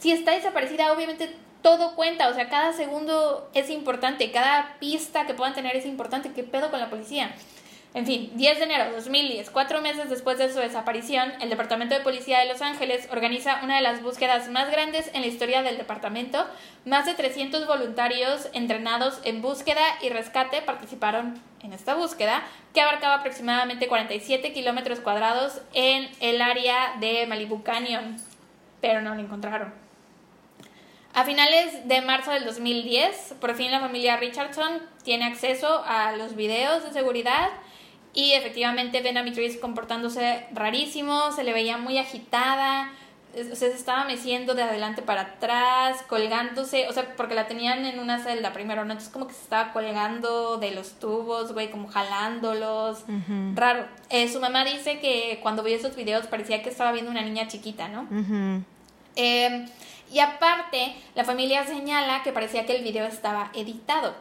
si está desaparecida, obviamente todo cuenta, o sea, cada segundo es importante, cada pista que puedan tener es importante. ¿Qué pedo con la policía? En fin, 10 de enero de 2010, cuatro meses después de su desaparición, el Departamento de Policía de Los Ángeles organiza una de las búsquedas más grandes en la historia del departamento. Más de 300 voluntarios entrenados en búsqueda y rescate participaron en esta búsqueda, que abarcaba aproximadamente 47 kilómetros cuadrados en el área de Malibu Canyon, pero no lo encontraron. A finales de marzo del 2010, por fin la familia Richardson tiene acceso a los videos de seguridad y efectivamente ven a Mitrice comportándose rarísimo, se le veía muy agitada, o sea, se estaba meciendo de adelante para atrás, colgándose, o sea, porque la tenían en una celda primero, ¿no? Entonces como que se estaba colgando de los tubos, güey, como jalándolos, raro. Eh, su mamá dice que cuando vio esos videos parecía que estaba viendo una niña chiquita, ¿no? Eh, y aparte, la familia señala que parecía que el video estaba editado.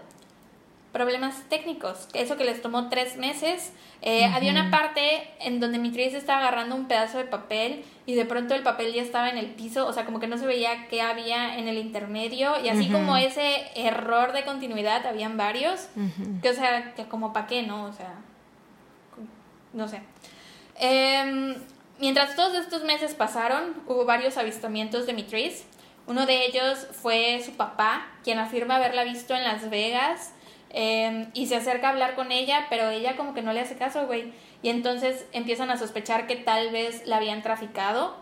Problemas técnicos, eso que les tomó tres meses. Eh, Había una parte en donde Mitriz estaba agarrando un pedazo de papel y de pronto el papel ya estaba en el piso, o sea, como que no se veía qué había en el intermedio. Y así Ujú. como ese error de continuidad, habían varios. Ujú. Que, o sea, que como para qué, ¿no? O sea, no sé. Em, mientras todos estos meses pasaron, hubo varios avistamientos de Mitriz. Uno de ellos fue su papá, quien afirma haberla visto en Las Vegas em, y se acerca a hablar con ella, pero ella como que no le hace caso, güey. Y entonces empiezan a sospechar que tal vez la habían traficado.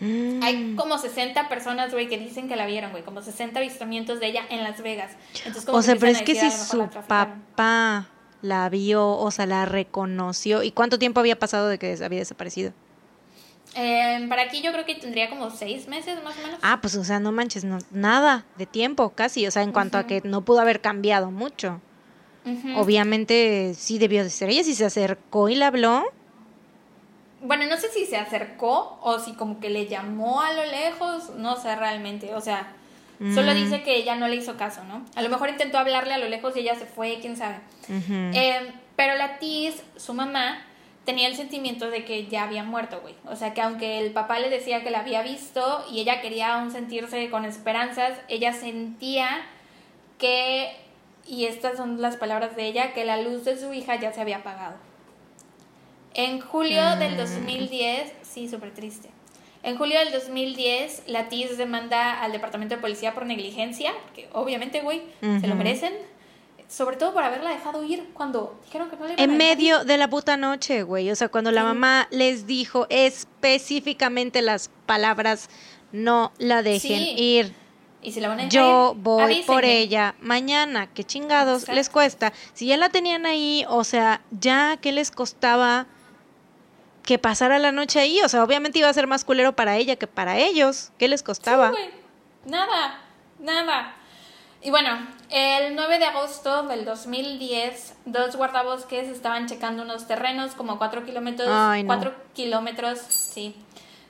Mm. Hay como 60 personas, güey, que dicen que la vieron, güey, como 60 avistamientos de ella en Las Vegas. Entonces, como O sea, pero es que decir, si "A lo mejor su la traficaron". papá la vio, o sea, la reconoció. ¿Y cuánto tiempo había pasado de que había desaparecido? Eh, para aquí yo creo que tendría como seis meses más o menos. Ah, pues, o sea, no manches, no, nada de tiempo casi. O sea, en cuanto a que no pudo haber cambiado mucho. Obviamente sí debió de ser ella. Si se acercó y le habló. Bueno, no sé si se acercó o si como que le llamó a lo lejos, no sé realmente. O sea, Solo Mm. dice que ella no le hizo caso, ¿no? A lo mejor intentó hablarle a lo lejos y ella se fue, quién sabe. Eh, pero la Tiz, su mamá, tenía el sentimiento de que ya había muerto, güey. O sea, que aunque el papá le decía que la había visto y ella quería aún sentirse con esperanzas, ella sentía que, y estas son las palabras de ella, que la luz de su hija ya se había apagado. En julio del 2010, sí, súper triste. En julio del 2010, la TIS demanda al Departamento de Policía por negligencia, que obviamente, güey, se lo merecen. Sobre todo por haberla dejado ir cuando dijeron que no le iban En medio de la puta noche, güey. O sea, cuando la mamá les dijo específicamente las palabras, no la dejen Sí. ir. Y si la van a Yo ir, voy por ella mañana. ¿Qué chingados Exacto. les cuesta? Si ya la tenían ahí, o sea, ya, ¿qué les costaba que pasara la noche ahí? O sea, obviamente iba a ser más culero para ella que para ellos. ¿Qué les costaba? Sí. Nada, nada. Y bueno, el 9 de agosto del 2010, dos guardabosques estaban checando unos terrenos como a 4 kilómetros, Ay, no. kilómetros, sí,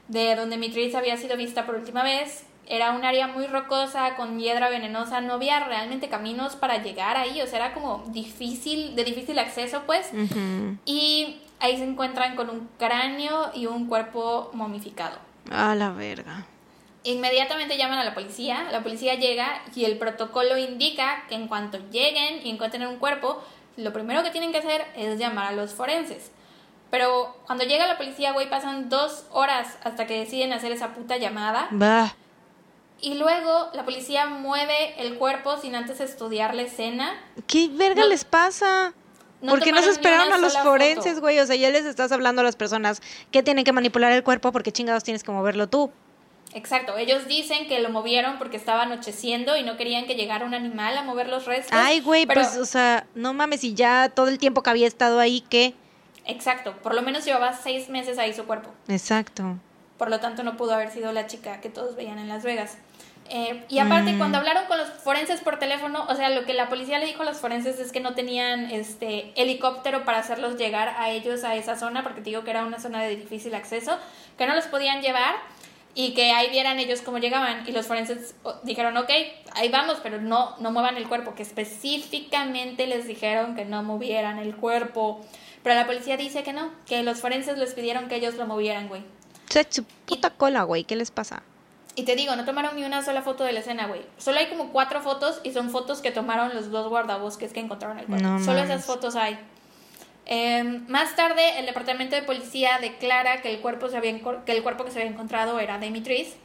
de donde Mitris había sido vista por última vez. Era un área muy rocosa, con hiedra venenosa, no había realmente caminos para llegar ahí, o sea, era como difícil, de difícil acceso, pues. Y ahí se encuentran con un cráneo y un cuerpo momificado. A la verga. Inmediatamente llaman a la policía, la policía llega y el protocolo indica que en cuanto lleguen y encuentren un cuerpo, lo primero que tienen que hacer es llamar a los forenses. Pero cuando llega la policía, güey, pasan dos horas hasta que deciden hacer esa puta llamada. Va. Y luego la policía mueve el cuerpo sin antes estudiar la escena. ¿Qué verga No- les pasa? no ¿Por qué no se esperaron a los forenses, güey? O sea, ya les estás hablando a las personas que tienen que manipular el cuerpo porque chingados tienes que moverlo tú. Exacto, ellos dicen que lo movieron porque estaba anocheciendo y no querían que llegara un animal a mover los restos. Ay, güey, pero- pues, o sea, no mames, y ya todo el tiempo que había estado ahí, ¿qué? Exacto, por lo menos llevaba seis meses ahí su cuerpo. Exacto. Por lo tanto, no pudo haber sido la chica que todos veían en Las Vegas. Eh, y aparte, Mm. cuando hablaron con los forenses por teléfono, o sea, lo que la policía le dijo a los forenses es que no tenían este helicóptero para hacerlos llegar a ellos a esa zona, porque te digo que era una zona de difícil acceso, que no los podían llevar y que ahí vieran ellos cómo llegaban. Y los forenses oh, dijeron, ok, ahí vamos, pero no, no muevan el cuerpo, que específicamente les dijeron que no movieran el cuerpo. Pero la policía dice que no, que los forenses les pidieron que ellos lo movieran, güey. O sea, su puta cola, güey, ¿qué les pasa? Y te digo, no tomaron ni una sola foto de la escena, güey. Solo hay como cuatro fotos y son fotos que tomaron los dos guardabosques que encontraron el cuerpo. No Solo esas fotos hay. Eh, más tarde, el departamento de policía declara que el, cuerpo se había que el cuerpo que se había encontrado era de Dimitris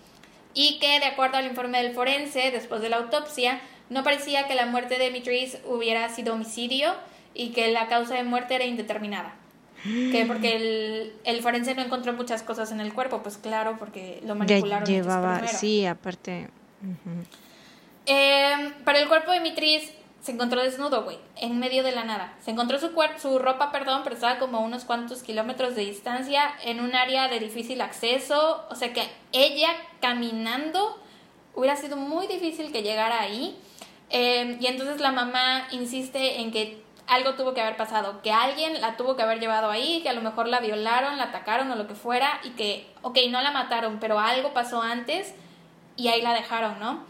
y que, de acuerdo al informe del forense, después de la autopsia, no parecía que la muerte de Dimitris hubiera sido homicidio y que la causa de muerte era indeterminada. Que porque el, el forense no encontró muchas cosas en el cuerpo, pues claro, porque lo Ya manipularon. ellos llevaba, primero. sí, aparte. ujú. Eh, pero el cuerpo de Mitris se encontró desnudo, güey, en medio de la nada. Se encontró su, su ropa, perdón, pero estaba como a unos cuantos kilómetros de distancia, en un área de difícil acceso. O sea que ella caminando hubiera sido muy difícil que llegara ahí. Eh, y entonces la mamá insiste en que algo tuvo que haber pasado, que alguien la tuvo que haber llevado ahí, que a lo mejor la violaron, la atacaron o lo que fuera, y que, ok, no la mataron, pero algo pasó antes y ahí la dejaron, ¿no?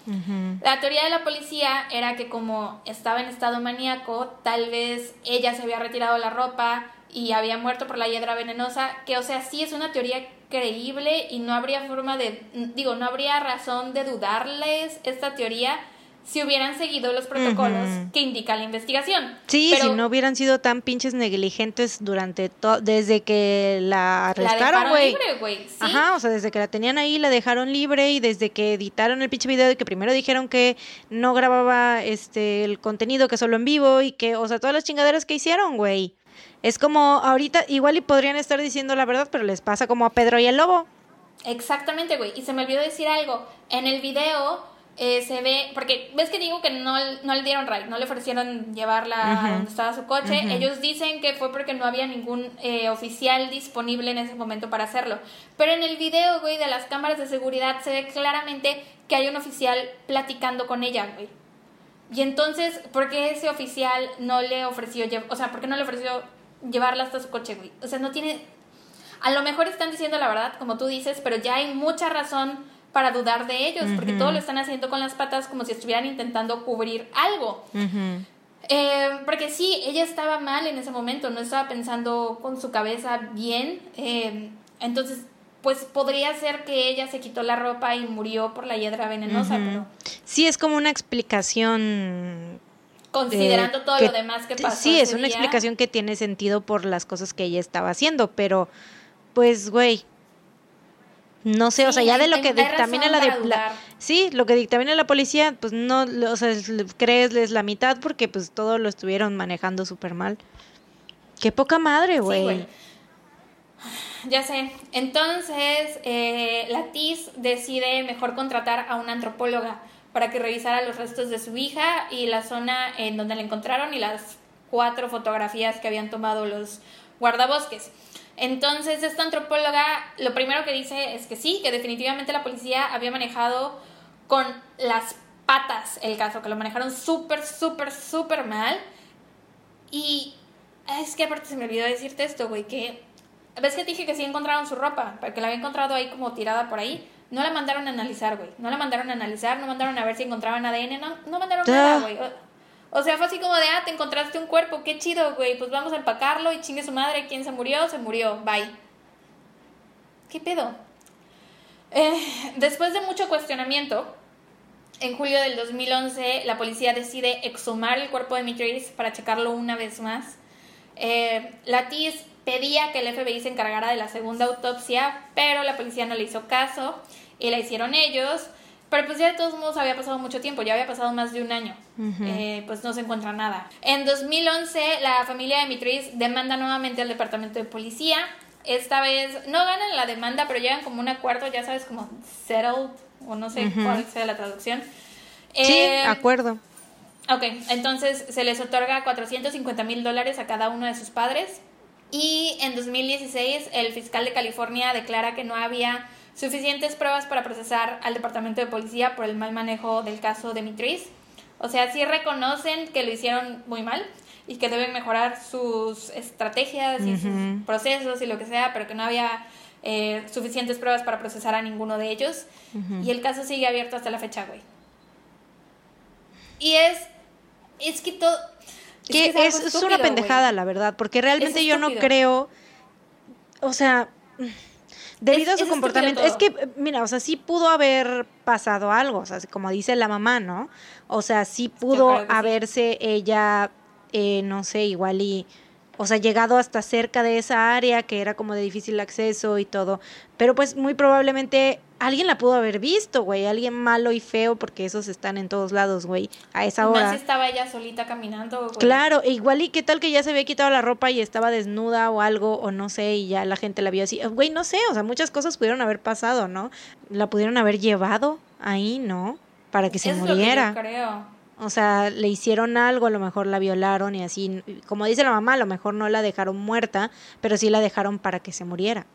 La teoría de la policía era que como estaba en estado maníaco, tal vez ella se había retirado la ropa y había muerto por la hiedra venenosa, que o sea, sí es una teoría creíble y no habría forma de, digo, no habría razón de dudarles esta teoría si hubieran seguido los protocolos que indica la investigación. Sí, Pero si no hubieran sido tan pinches negligentes durante todo, desde que la la arrestaron, dejaron güey. libre, güey. ¿sí? Ajá, o sea, desde que la tenían ahí, la dejaron libre y desde que editaron el pinche video de que primero dijeron que no grababa este el contenido que solo en vivo y que, o sea, todas las chingaderas que hicieron, güey. Es como ahorita igual y podrían estar diciendo la verdad, pero les pasa como a Pedro y el Lobo. Exactamente, güey. Y se me olvidó decir algo. En el video eh, se ve, porque ves que digo que no, no le dieron ride, no le ofrecieron llevarla a donde estaba su coche. Ellos dicen que fue porque no había ningún eh, oficial disponible en ese momento para hacerlo. Pero en el video, güey, de las cámaras de seguridad se ve claramente que hay un oficial platicando con ella, güey. Y entonces, ¿por qué ese oficial no le ofreció, o sea, por qué no le ofreció llevarla hasta su coche, güey? O sea, no tiene, a lo mejor están diciendo la verdad, como tú dices, pero ya hay mucha razón para dudar de ellos, porque todo lo están haciendo con las patas como si estuvieran intentando cubrir algo. Eh, porque sí, ella estaba mal en ese momento, no estaba pensando con su cabeza bien. Eh, entonces, pues podría ser que ella se quitó la ropa y murió por la hiedra venenosa. pero sí, es como una explicación. Considerando todo lo demás que pasó. Sí, es una explicación que tiene sentido por las cosas que ella estaba haciendo, pero pues, güey, no sé, o sea, ya de lo que dictamina la, de, sí, lo que dictamina la policía, pues no, o sea, creesles la mitad porque pues todo lo estuvieron manejando súper mal. Qué poca madre, güey. ya sé. Entonces, eh, la TIS decide mejor contratar a una antropóloga para que revisara los restos de su hija y la zona en donde la encontraron y las cuatro fotografías que habían tomado los guardabosques. Entonces, esta antropóloga lo primero que dice es que sí, que definitivamente la policía había manejado con las patas el caso, que lo manejaron súper, súper, súper mal. Y es que aparte se me olvidó decirte esto, güey, que ves que te dije que sí encontraron su ropa, porque la había encontrado ahí como tirada por ahí. No la mandaron a analizar, güey. No la mandaron a analizar, no mandaron a ver si encontraban ADN, no, no mandaron nada, güey. O sea, fue así como de, ah, te encontraste un cuerpo, qué chido, güey, pues vamos a empacarlo y chingue su madre, ¿quién se murió? Se murió, bye. ¿Qué pedo? Eh, después de mucho cuestionamiento, en julio del 2011 la policía decide exhumar el cuerpo de Mitris para checarlo una vez más. Eh, la TIS pedía que el FBI se encargara de la segunda autopsia, pero la policía no le hizo caso y la hicieron ellos. Pero pues ya de todos modos había pasado mucho tiempo, ya había pasado más de un año. Eh, pues no se encuentra nada. En 2011 la familia de Mitris demanda nuevamente al departamento de policía. Esta vez no ganan la demanda, pero llegan como un acuerdo, ya sabes, como settled, o no sé cuál sea la traducción. Sí, eh, acuerdo. Ok, entonces se les otorga 450 mil dólares a cada uno de sus padres. Y en 2016 el fiscal de California declara que no había suficientes pruebas para procesar al departamento de policía por el mal manejo del caso de Mitris. O sea, sí reconocen que lo hicieron muy mal y que deben mejorar sus estrategias y sus procesos y lo que sea, pero que no había eh, suficientes pruebas para procesar a ninguno de ellos. Y el caso sigue abierto hasta la fecha, güey. Y es, es que todo... Es, que es, una pendejada, la verdad, porque realmente yo no creo, o sea, debido a su comportamiento. Es que, mira, o sea, sí pudo haber pasado algo, o sea, como dice la mamá, ¿no? O sea, sí pudo haberse ella, eh, no sé, igual y, o sea, llegado hasta cerca de esa área que era como de difícil acceso y todo. Pero pues muy probablemente alguien la pudo haber visto, güey, alguien malo y feo, porque esos están en todos lados, güey, a esa hora. Más estaba ella solita caminando, güey. Claro, e igual y qué tal que ya se había quitado la ropa y estaba desnuda o algo, o no sé, y ya la gente la vio así. Güey, no sé, o sea, muchas cosas pudieron haber pasado, ¿no? La pudieron haber llevado ahí, ¿no? Para que se muriera. Lo que yo creo. O sea, le hicieron algo, a lo mejor la violaron y así. Como dice la mamá, a lo mejor no la dejaron muerta, pero sí la dejaron para que se muriera.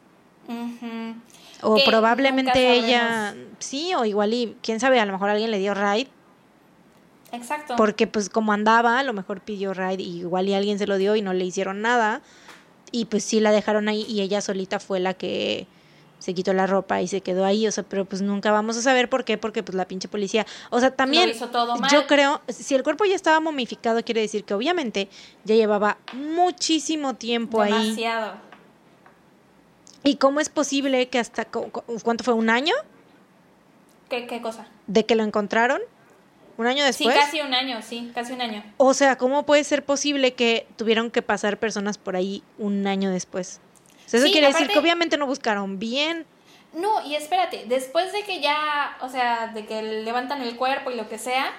O probablemente ella, sí, o igual y, quién sabe, a lo mejor alguien le dio ride. Exacto. Porque pues como andaba, a lo mejor pidió ride y igual y alguien se lo dio y no le hicieron nada. Y pues sí la dejaron ahí y ella solita fue la que se quitó la ropa y se quedó ahí, o sea, pero pues nunca vamos a saber por qué, porque pues la pinche policía, o sea, también yo creo, si el cuerpo ya estaba momificado, quiere decir que obviamente ya llevaba muchísimo tiempo ahí. Demasiado. ¿Y cómo es posible que hasta, cuánto fue, un año? ¿Qué, qué cosa? ¿De que lo encontraron? ¿Un año después? Sí, casi un año, sí, casi un año. O sea, ¿cómo puede ser posible que tuvieron que pasar personas por ahí un año después? eso quiere decir que obviamente no buscaron bien. No, y espérate, después de que ya, o sea, de que levantan el cuerpo y lo que sea,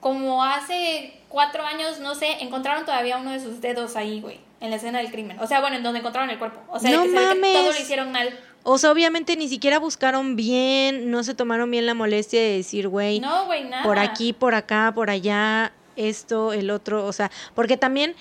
como hace cuatro años, no sé, encontraron todavía uno de sus dedos ahí, güey, en la escena del crimen. O sea, bueno, en donde encontraron el cuerpo. O sea, que, todo lo hicieron mal. O sea, obviamente ni siquiera buscaron bien, no se tomaron bien la molestia de decir, güey, no, güey, nada. por aquí, por acá, por allá, esto, el otro, o sea, porque también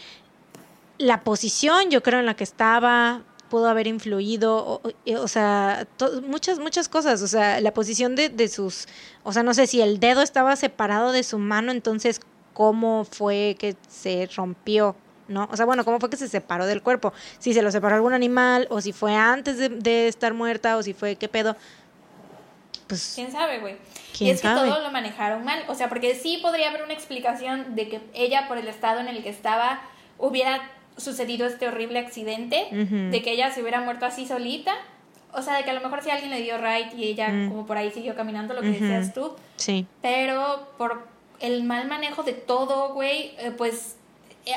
la posición, yo creo, en la que estaba, pudo haber influido, o, sea, muchas, muchas cosas, o sea, la posición de, de sus, o sea, no sé si el dedo estaba separado de su mano, entonces, ¿cómo fue que se rompió? ¿No? O sea, bueno, ¿cómo fue que se separó del cuerpo? Si se lo separó algún animal, o si fue antes de, de estar muerta, o si fue, ¿qué pedo? Pues, ¿Quién sabe, güey? Y ¿Quién es que todo lo manejaron mal. O sea, porque sí podría haber una explicación de que ella, por el estado en el que estaba, hubiera sucedido este horrible accidente, de que ella se hubiera muerto así solita. O sea, de que a lo mejor si alguien le dio right y ella Mm. como por ahí siguió caminando, lo que Ujú. decías tú. sí. Pero por el mal manejo de todo, güey, eh, pues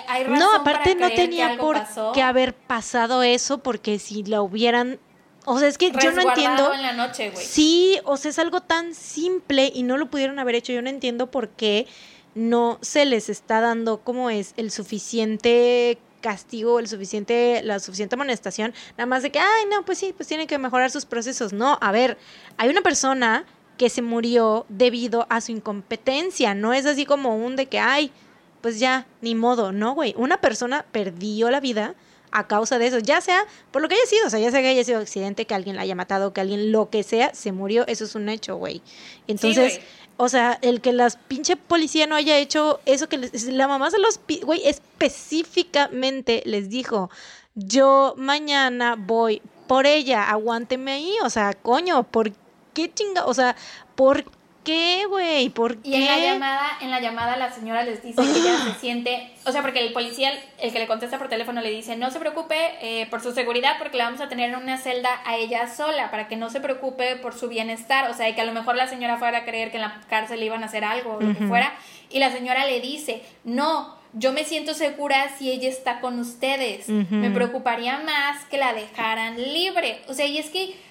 hay razón No, aparte para no que tenía por pasó. qué haber pasado eso, porque si la hubieran. O sea, es que yo no entiendo. en la noche. Sí, o sea, es algo tan simple y no lo pudieron haber hecho. Yo no entiendo por qué no se les está dando como es el suficiente castigo, el suficiente, la suficiente amonestación, nada más de que, ay, no, pues sí, pues tienen que mejorar sus procesos. No, a ver, hay una persona que se murió debido a su incompetencia, no es así como un de que, ay, pues ya, ni modo, no, güey, una persona perdió la vida a causa de eso, ya sea por lo que haya sido, o sea, ya sea que haya sido accidente, que alguien la haya matado, que alguien lo que sea, se murió, eso es un hecho, güey. Entonces, o sea, el que las pinche policía no haya hecho eso que les- la mamá se los, güey, específicamente les dijo, yo mañana voy por ella, aguánteme ahí, o sea, coño, ¿por qué chinga? O sea, ¿por qué, güey? ¿Por qué? Y en la llamada, en la llamada la señora les dice que ella se siente, o sea, porque el policía, el que le contesta por teléfono le dice, no se preocupe eh, por su seguridad porque la vamos a tener en una celda a ella sola, para que no se preocupe por su bienestar, o sea, y que a lo mejor la señora fuera a creer que en la cárcel le iban a hacer algo o lo que fuera, y la señora le dice, no, yo me siento segura si ella está con ustedes, me preocuparía más que la dejaran libre, o sea, y es que...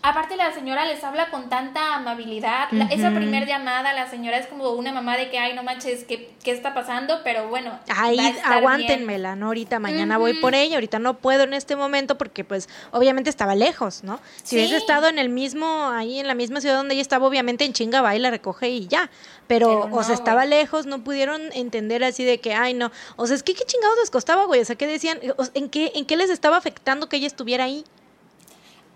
Aparte la señora les habla con tanta amabilidad. La- esa primer llamada, la señora es como una mamá de que, ay, no manches, ¿qué, qué está pasando? Pero bueno, Ay, va a estar aguántenmela, ¿no? Ahorita, mañana voy por ella, ahorita no puedo en este momento porque pues obviamente estaba lejos, ¿no? Si hubiese Sí. estado en el mismo, ahí en la misma ciudad donde ella estaba, obviamente en chinga va y la recoge y ya. Pero, Pero o sea, estaba lejos, no pudieron entender así de que, ay, no. O sea, es que qué chingados les costaba, güey. O sea, ¿qué decían? ¿En qué, ¿En qué les estaba afectando que ella estuviera ahí?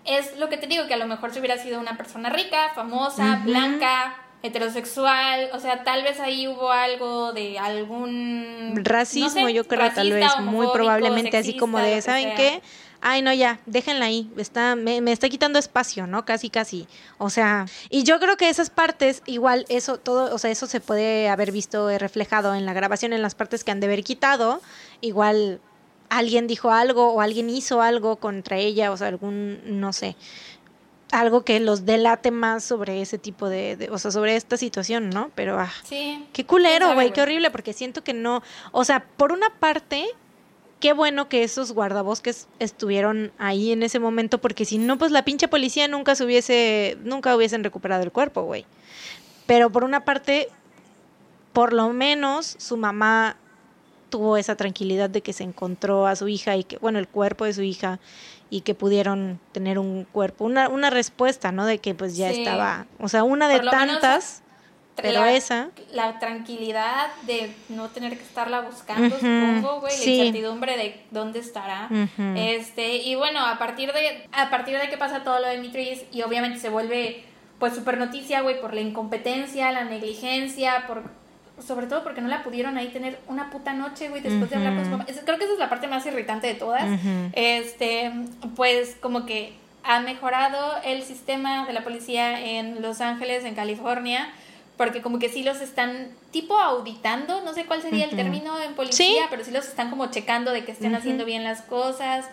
Es lo que te digo, que a lo mejor si hubiera sido una persona rica, famosa, blanca, heterosexual, o sea, tal vez ahí hubo algo de algún... Racismo, no sé, yo creo, tal vez, racista, muy probablemente así como de, ¿saben sea. qué? Ay, no, ya, déjenla ahí, está, me, me está quitando espacio, ¿no? Casi, casi. O sea, y yo creo que esas partes, igual, eso, todo, o sea, eso se puede haber visto reflejado en la grabación, en las partes que han de haber quitado. Igual alguien dijo algo o alguien hizo algo contra ella, o sea, algún, no sé, algo que los delate más sobre ese tipo de, de- o sea, sobre esta situación, ¿no? Pero, ah, Sí. Qué culero, ¿Quién sabe, güey, qué horrible, porque siento que no, o sea, por una parte, qué bueno que esos guardabosques estuvieron ahí en ese momento, porque si no, pues la pinche policía nunca se hubiese, nunca hubiesen recuperado el cuerpo, güey. Pero por una parte, por lo menos su mamá tuvo esa tranquilidad de que se encontró a su hija y que, bueno, el cuerpo de su hija y que pudieron tener un cuerpo, una, una respuesta, ¿no? De que pues ya Sí. estaba, o sea, una de tantas, pero la, esa... La tranquilidad de no tener que estarla buscando, supongo, güey. sí. La incertidumbre de dónde estará. Este, y bueno, a partir de, a partir de que pasa todo lo de Mitris, y obviamente se vuelve pues super noticia, güey, por la incompetencia, la negligencia, por sobre todo porque no la pudieron ahí tener una puta noche, güey, después de hablar con su mamá. Creo que esa es la parte más irritante de todas. Este, pues como que ha mejorado el sistema de la policía en Los Ángeles, en California, porque como que sí los están tipo auditando, no sé cuál sería el término en policía, Sí. pero sí los están como checando de que estén haciendo bien las cosas.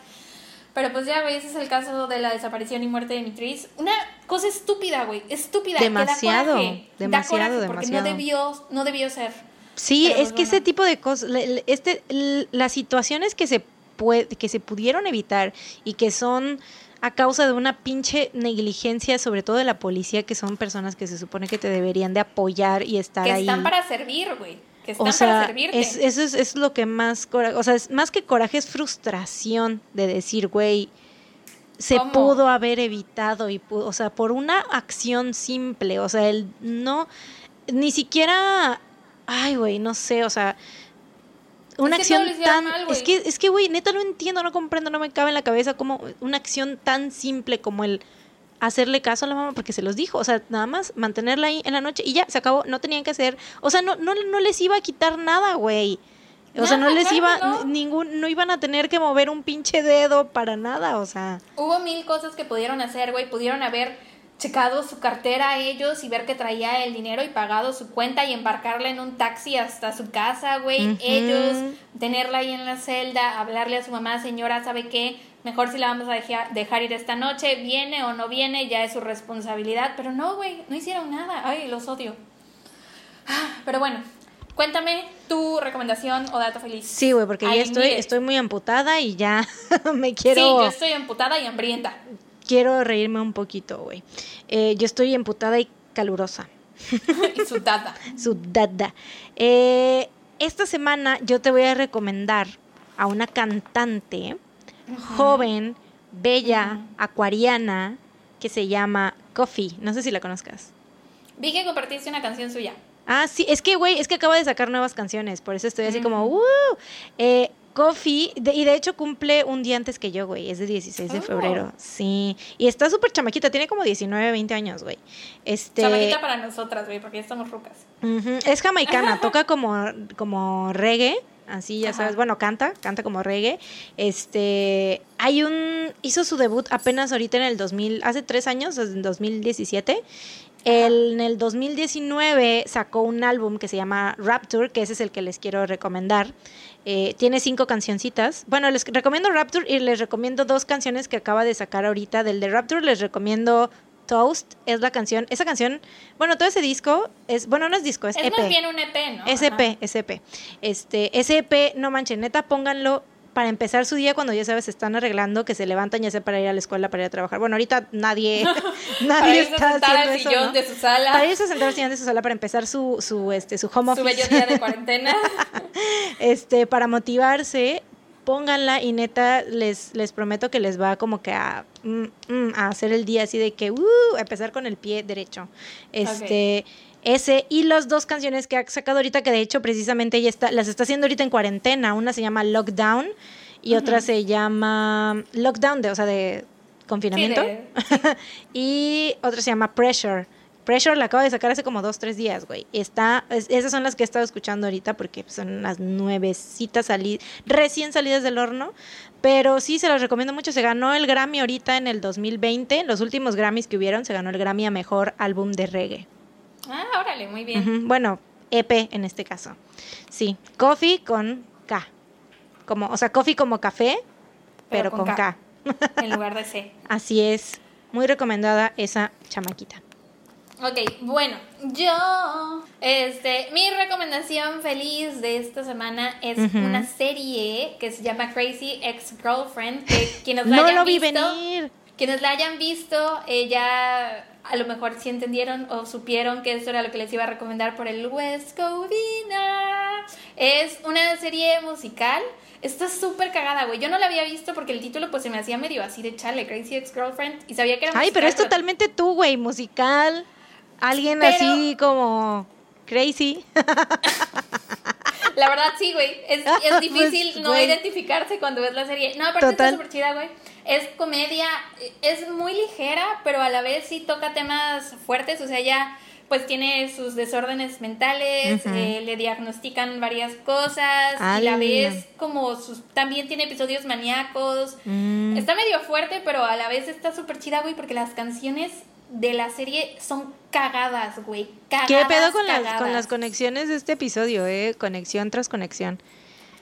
Pero pues ya, güey, ese es el caso de la desaparición y muerte de Mitris. Una cosa estúpida, güey, estúpida. Demasiado, que da coraje, demasiado, da coraje porque demasiado. no debió, no debió ser. Sí, Pero, es pues, que ese tipo de cosas, este, las situaciones que se puede, que se pudieron evitar y que son a causa de una pinche negligencia, sobre todo de la policía, que son personas que se supone que te deberían de apoyar y estar Que ahí. están para servir, güey. Que están o sea, para servirte. es, eso es, es lo que más coraje, o sea, es más que coraje es frustración de decir, güey, se ¿Cómo? pudo haber evitado y o sea, por una acción simple, o sea, el no ni siquiera ay, güey, no sé, o sea, una Es acción tan mal, es que es que güey, neta no entiendo, no comprendo, no me cabe en la cabeza como una acción tan simple como el hacerle caso a la mamá porque se los dijo, o sea, nada más mantenerla ahí en la noche y ya se acabó, no tenían que hacer, o sea, no no no les iba a quitar nada, güey. O sea, no les claro iba no. ningún no iban a tener que mover un pinche dedo para nada, o sea, Hubo mil cosas que pudieron hacer, güey. Pudieron haber checado su cartera a ellos y ver que traía el dinero y pagado su cuenta y embarcarla en un taxi hasta su casa, güey. Ellos, tenerla ahí en la celda, hablarle a su mamá, señora, ¿sabe qué? Mejor si la vamos a dejar, dejar ir esta noche, viene o no viene, ya es su responsabilidad. Pero no, güey, no hicieron nada. Ay, los odio. Ah, pero bueno, Cuéntame tu recomendación o dato feliz. Sí, güey, porque ya estoy, estoy muy amputada y ya me quiero... Sí, yo estoy amputada y hambrienta. Quiero reírme un poquito, güey. Eh, yo estoy amputada y calurosa. y sudada. sudada. Eh, esta semana yo te voy a recomendar a una cantante joven, bella, acuariana, que se llama Coffee. No sé si la conozcas. Vi que compartiste una canción suya. Ah, sí, es que, güey, es que acaba de sacar nuevas canciones, por eso estoy así como, ¡uh! Eh, Coffee, y de hecho cumple un día antes que yo, güey, es de 16 de febrero, sí, y está súper chamaquita, tiene como 19, 20 años, güey. Este... Chamaquita para nosotras, güey, porque ya estamos rucas. Es jamaicana, toca como, como reggae, así ya sabes, bueno, canta, canta como reggae. Este, hay un, hizo su debut apenas ahorita en el 2000, hace tres años, en 2017, en el 2019 sacó un álbum que se llama Rapture, que ese es el que les quiero recomendar. Eh, tiene cinco cancioncitas. Bueno, les recomiendo Rapture y les recomiendo dos canciones que acaba de sacar ahorita. Del de Rapture les recomiendo Toast, es la canción. Esa canción, bueno, todo ese disco es, bueno, no es disco, es, EP. Es más bien un EP, ¿no? SP, SP. Este, ese EP, no manchen, neta, pónganlo para empezar su día cuando ya sabes se están arreglando, que se levantan ya sea para ir a la escuela, para ir a trabajar. Bueno, ahorita nadie, nadie está haciendo eso, sillón de su sala. Para irse a sentar al sillón de su sala para empezar su, su, este, su home office. Su bello día de cuarentena. este, para motivarse, pónganla y neta les, les prometo que les va como que a, mm, mm, a hacer el día así de que, uh, empezar con el pie derecho. Este... Ese y las dos canciones que ha sacado ahorita, que de hecho precisamente ella está, las está haciendo ahorita en cuarentena. Una se llama Lockdown y otra se llama Lockdown, de, o sea, de confinamiento. y otra se llama Pressure. Pressure la acabo de sacar hace como dos, tres días, güey. Está, esas son las que he estado escuchando ahorita porque son las nuevecitas salidas, recién salidas del horno. Pero sí, se las recomiendo mucho. Se ganó el Grammy ahorita en el 2020. Los últimos Grammys que hubieron, se ganó el Grammy a Mejor Álbum de Reggae. Ah, órale, muy bien. Bueno, EP en este caso. Sí, coffee con K. Como, o sea, coffee como café, pero, con, K. En lugar de C. Así es. Muy recomendada esa chamaquita. Ok, bueno, yo, este, mi recomendación feliz de esta semana es una serie que se llama Crazy Ex Girlfriend, que quienes la no hayan lo vi visto, venir. quienes la hayan visto, ella a lo mejor sí entendieron o supieron que eso era lo que les iba a recomendar por el West Covina. Es una serie musical. Está súper cagada, güey. Yo no la había visto porque el título pues se me hacía medio así de chale, Crazy Ex-Girlfriend. Y sabía que era Ay, pero es totalmente tú, güey, musical. Alguien así como crazy. La verdad sí, güey. Es, es pues, difícil no identificarse cuando ves la serie. No, aparte está súper chida, güey es comedia, es muy ligera, pero a la vez sí toca temas fuertes, o sea, ella pues tiene sus desórdenes mentales, eh, le diagnostican varias cosas y la vez como sus también tiene episodios maníacos. Mm. Está medio fuerte, pero a la vez está súper chida, güey, porque las canciones de la serie son cagadas, güey. Cagadas, ¿Qué pedo con las, con las conexiones de este episodio, eh? Conexión tras conexión.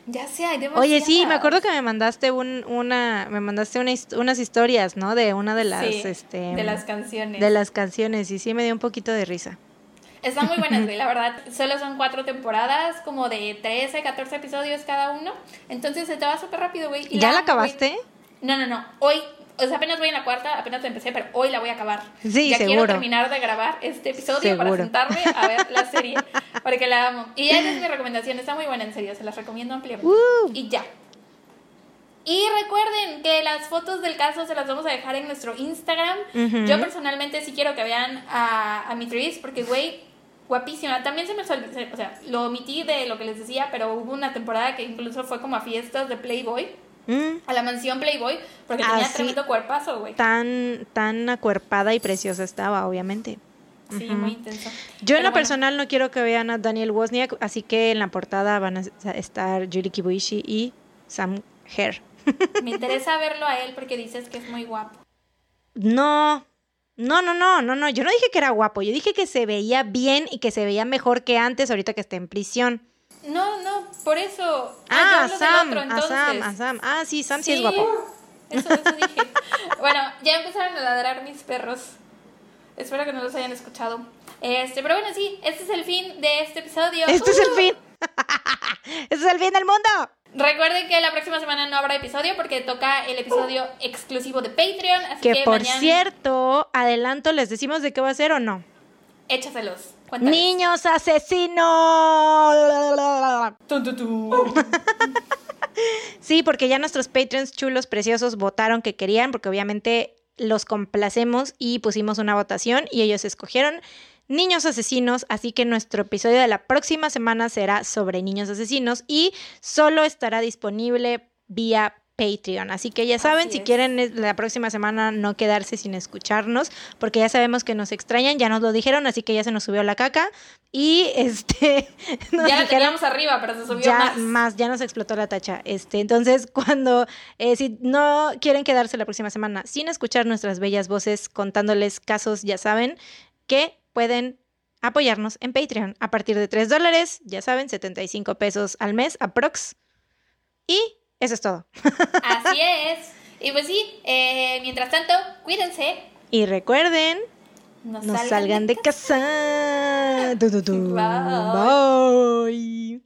Ya sé, hay Oye, sí, me acuerdo que me mandaste un, una, me mandaste unas historias, ¿no? De una de las, este, de las canciones. De las canciones, y sí me dio un poquito de risa. Están muy buenas, güey, la verdad. Solo son cuatro temporadas, como de 13, 14 episodios cada uno. Entonces se te va súper rápido, güey. ¿Ya la, acabaste? No, no, no. Hoy o sea, apenas voy en la cuarta, apenas empecé, pero hoy la voy a acabar. Sí, ya seguro. quiero terminar de grabar este episodio para sentarme a ver la serie, porque la amo. Y esa es mi recomendación, está muy buena, en serio, se las recomiendo ampliamente. Uh. Y ya. Y recuerden que las fotos del caso se las vamos a dejar en nuestro Instagram. Yo personalmente sí quiero que vean a, a mi Tris, porque, güey, guapísima. También se me o sea, lo omití de lo que les decía, pero hubo una temporada que incluso fue como a fiestas de Playboy. Mm. A la mansión Playboy, porque tenía tremendo cuerpazo, güey. Tan, tan acuerpada y preciosa estaba, obviamente. Sí, muy intenso. Yo en lo personal no quiero que vean a Daniel Wozniak, así que en la portada van a estar Julie Kibuishi y Sam Hare. Me interesa verlo a él porque dices que es muy guapo. No, No, no, no, no, no. Yo no dije que era guapo. Yo dije que se veía bien y que se veía mejor que antes, ahorita que está en prisión. No, no, por eso. Ah, yo Sam, otro, a. Sam, a Sam. Ah, sí, Sam sí, es guapo. Eso, eso dije. bueno, ya empezaron a ladrar mis perros. Espero que no los hayan escuchado. Este, pero bueno, sí, este es el fin de este episodio. Este es el ¡Uh! fin. este es el fin del mundo. Recuerden que la próxima semana no habrá episodio porque toca el episodio exclusivo de Patreon. Así que, Que por mañana cierto, adelanto, ¿les decimos de qué va a ser o no? échaselos. Cuéntales. Niños asesinos. Sí, porque ya nuestros Patreons chulos, preciosos, votaron que querían, porque obviamente los complacemos y pusimos una votación y ellos escogieron niños asesinos, así que nuestro episodio de la próxima semana será sobre niños asesinos y solo estará disponible vía Patreon. Así que ya saben, si quieren la próxima semana no quedarse sin escucharnos, porque ya sabemos que nos extrañan, ya nos lo dijeron, así que ya se nos subió la caca y este nos ya la teníamos arriba, pero se subió ya más. ya nos explotó la tacha. Este, entonces, cuando eh, si no quieren quedarse la próxima semana sin escuchar nuestras bellas voces contándoles casos, ya saben que pueden apoyarnos en Patreon a partir de 3 dólares, ya saben, 75 pesos al mes, aprox. Y eso es todo. Así es. Y pues sí, eh, mientras tanto, cuídense. Y recuerden, No, no salgan de casa. Du, du, du. Bye. Bye.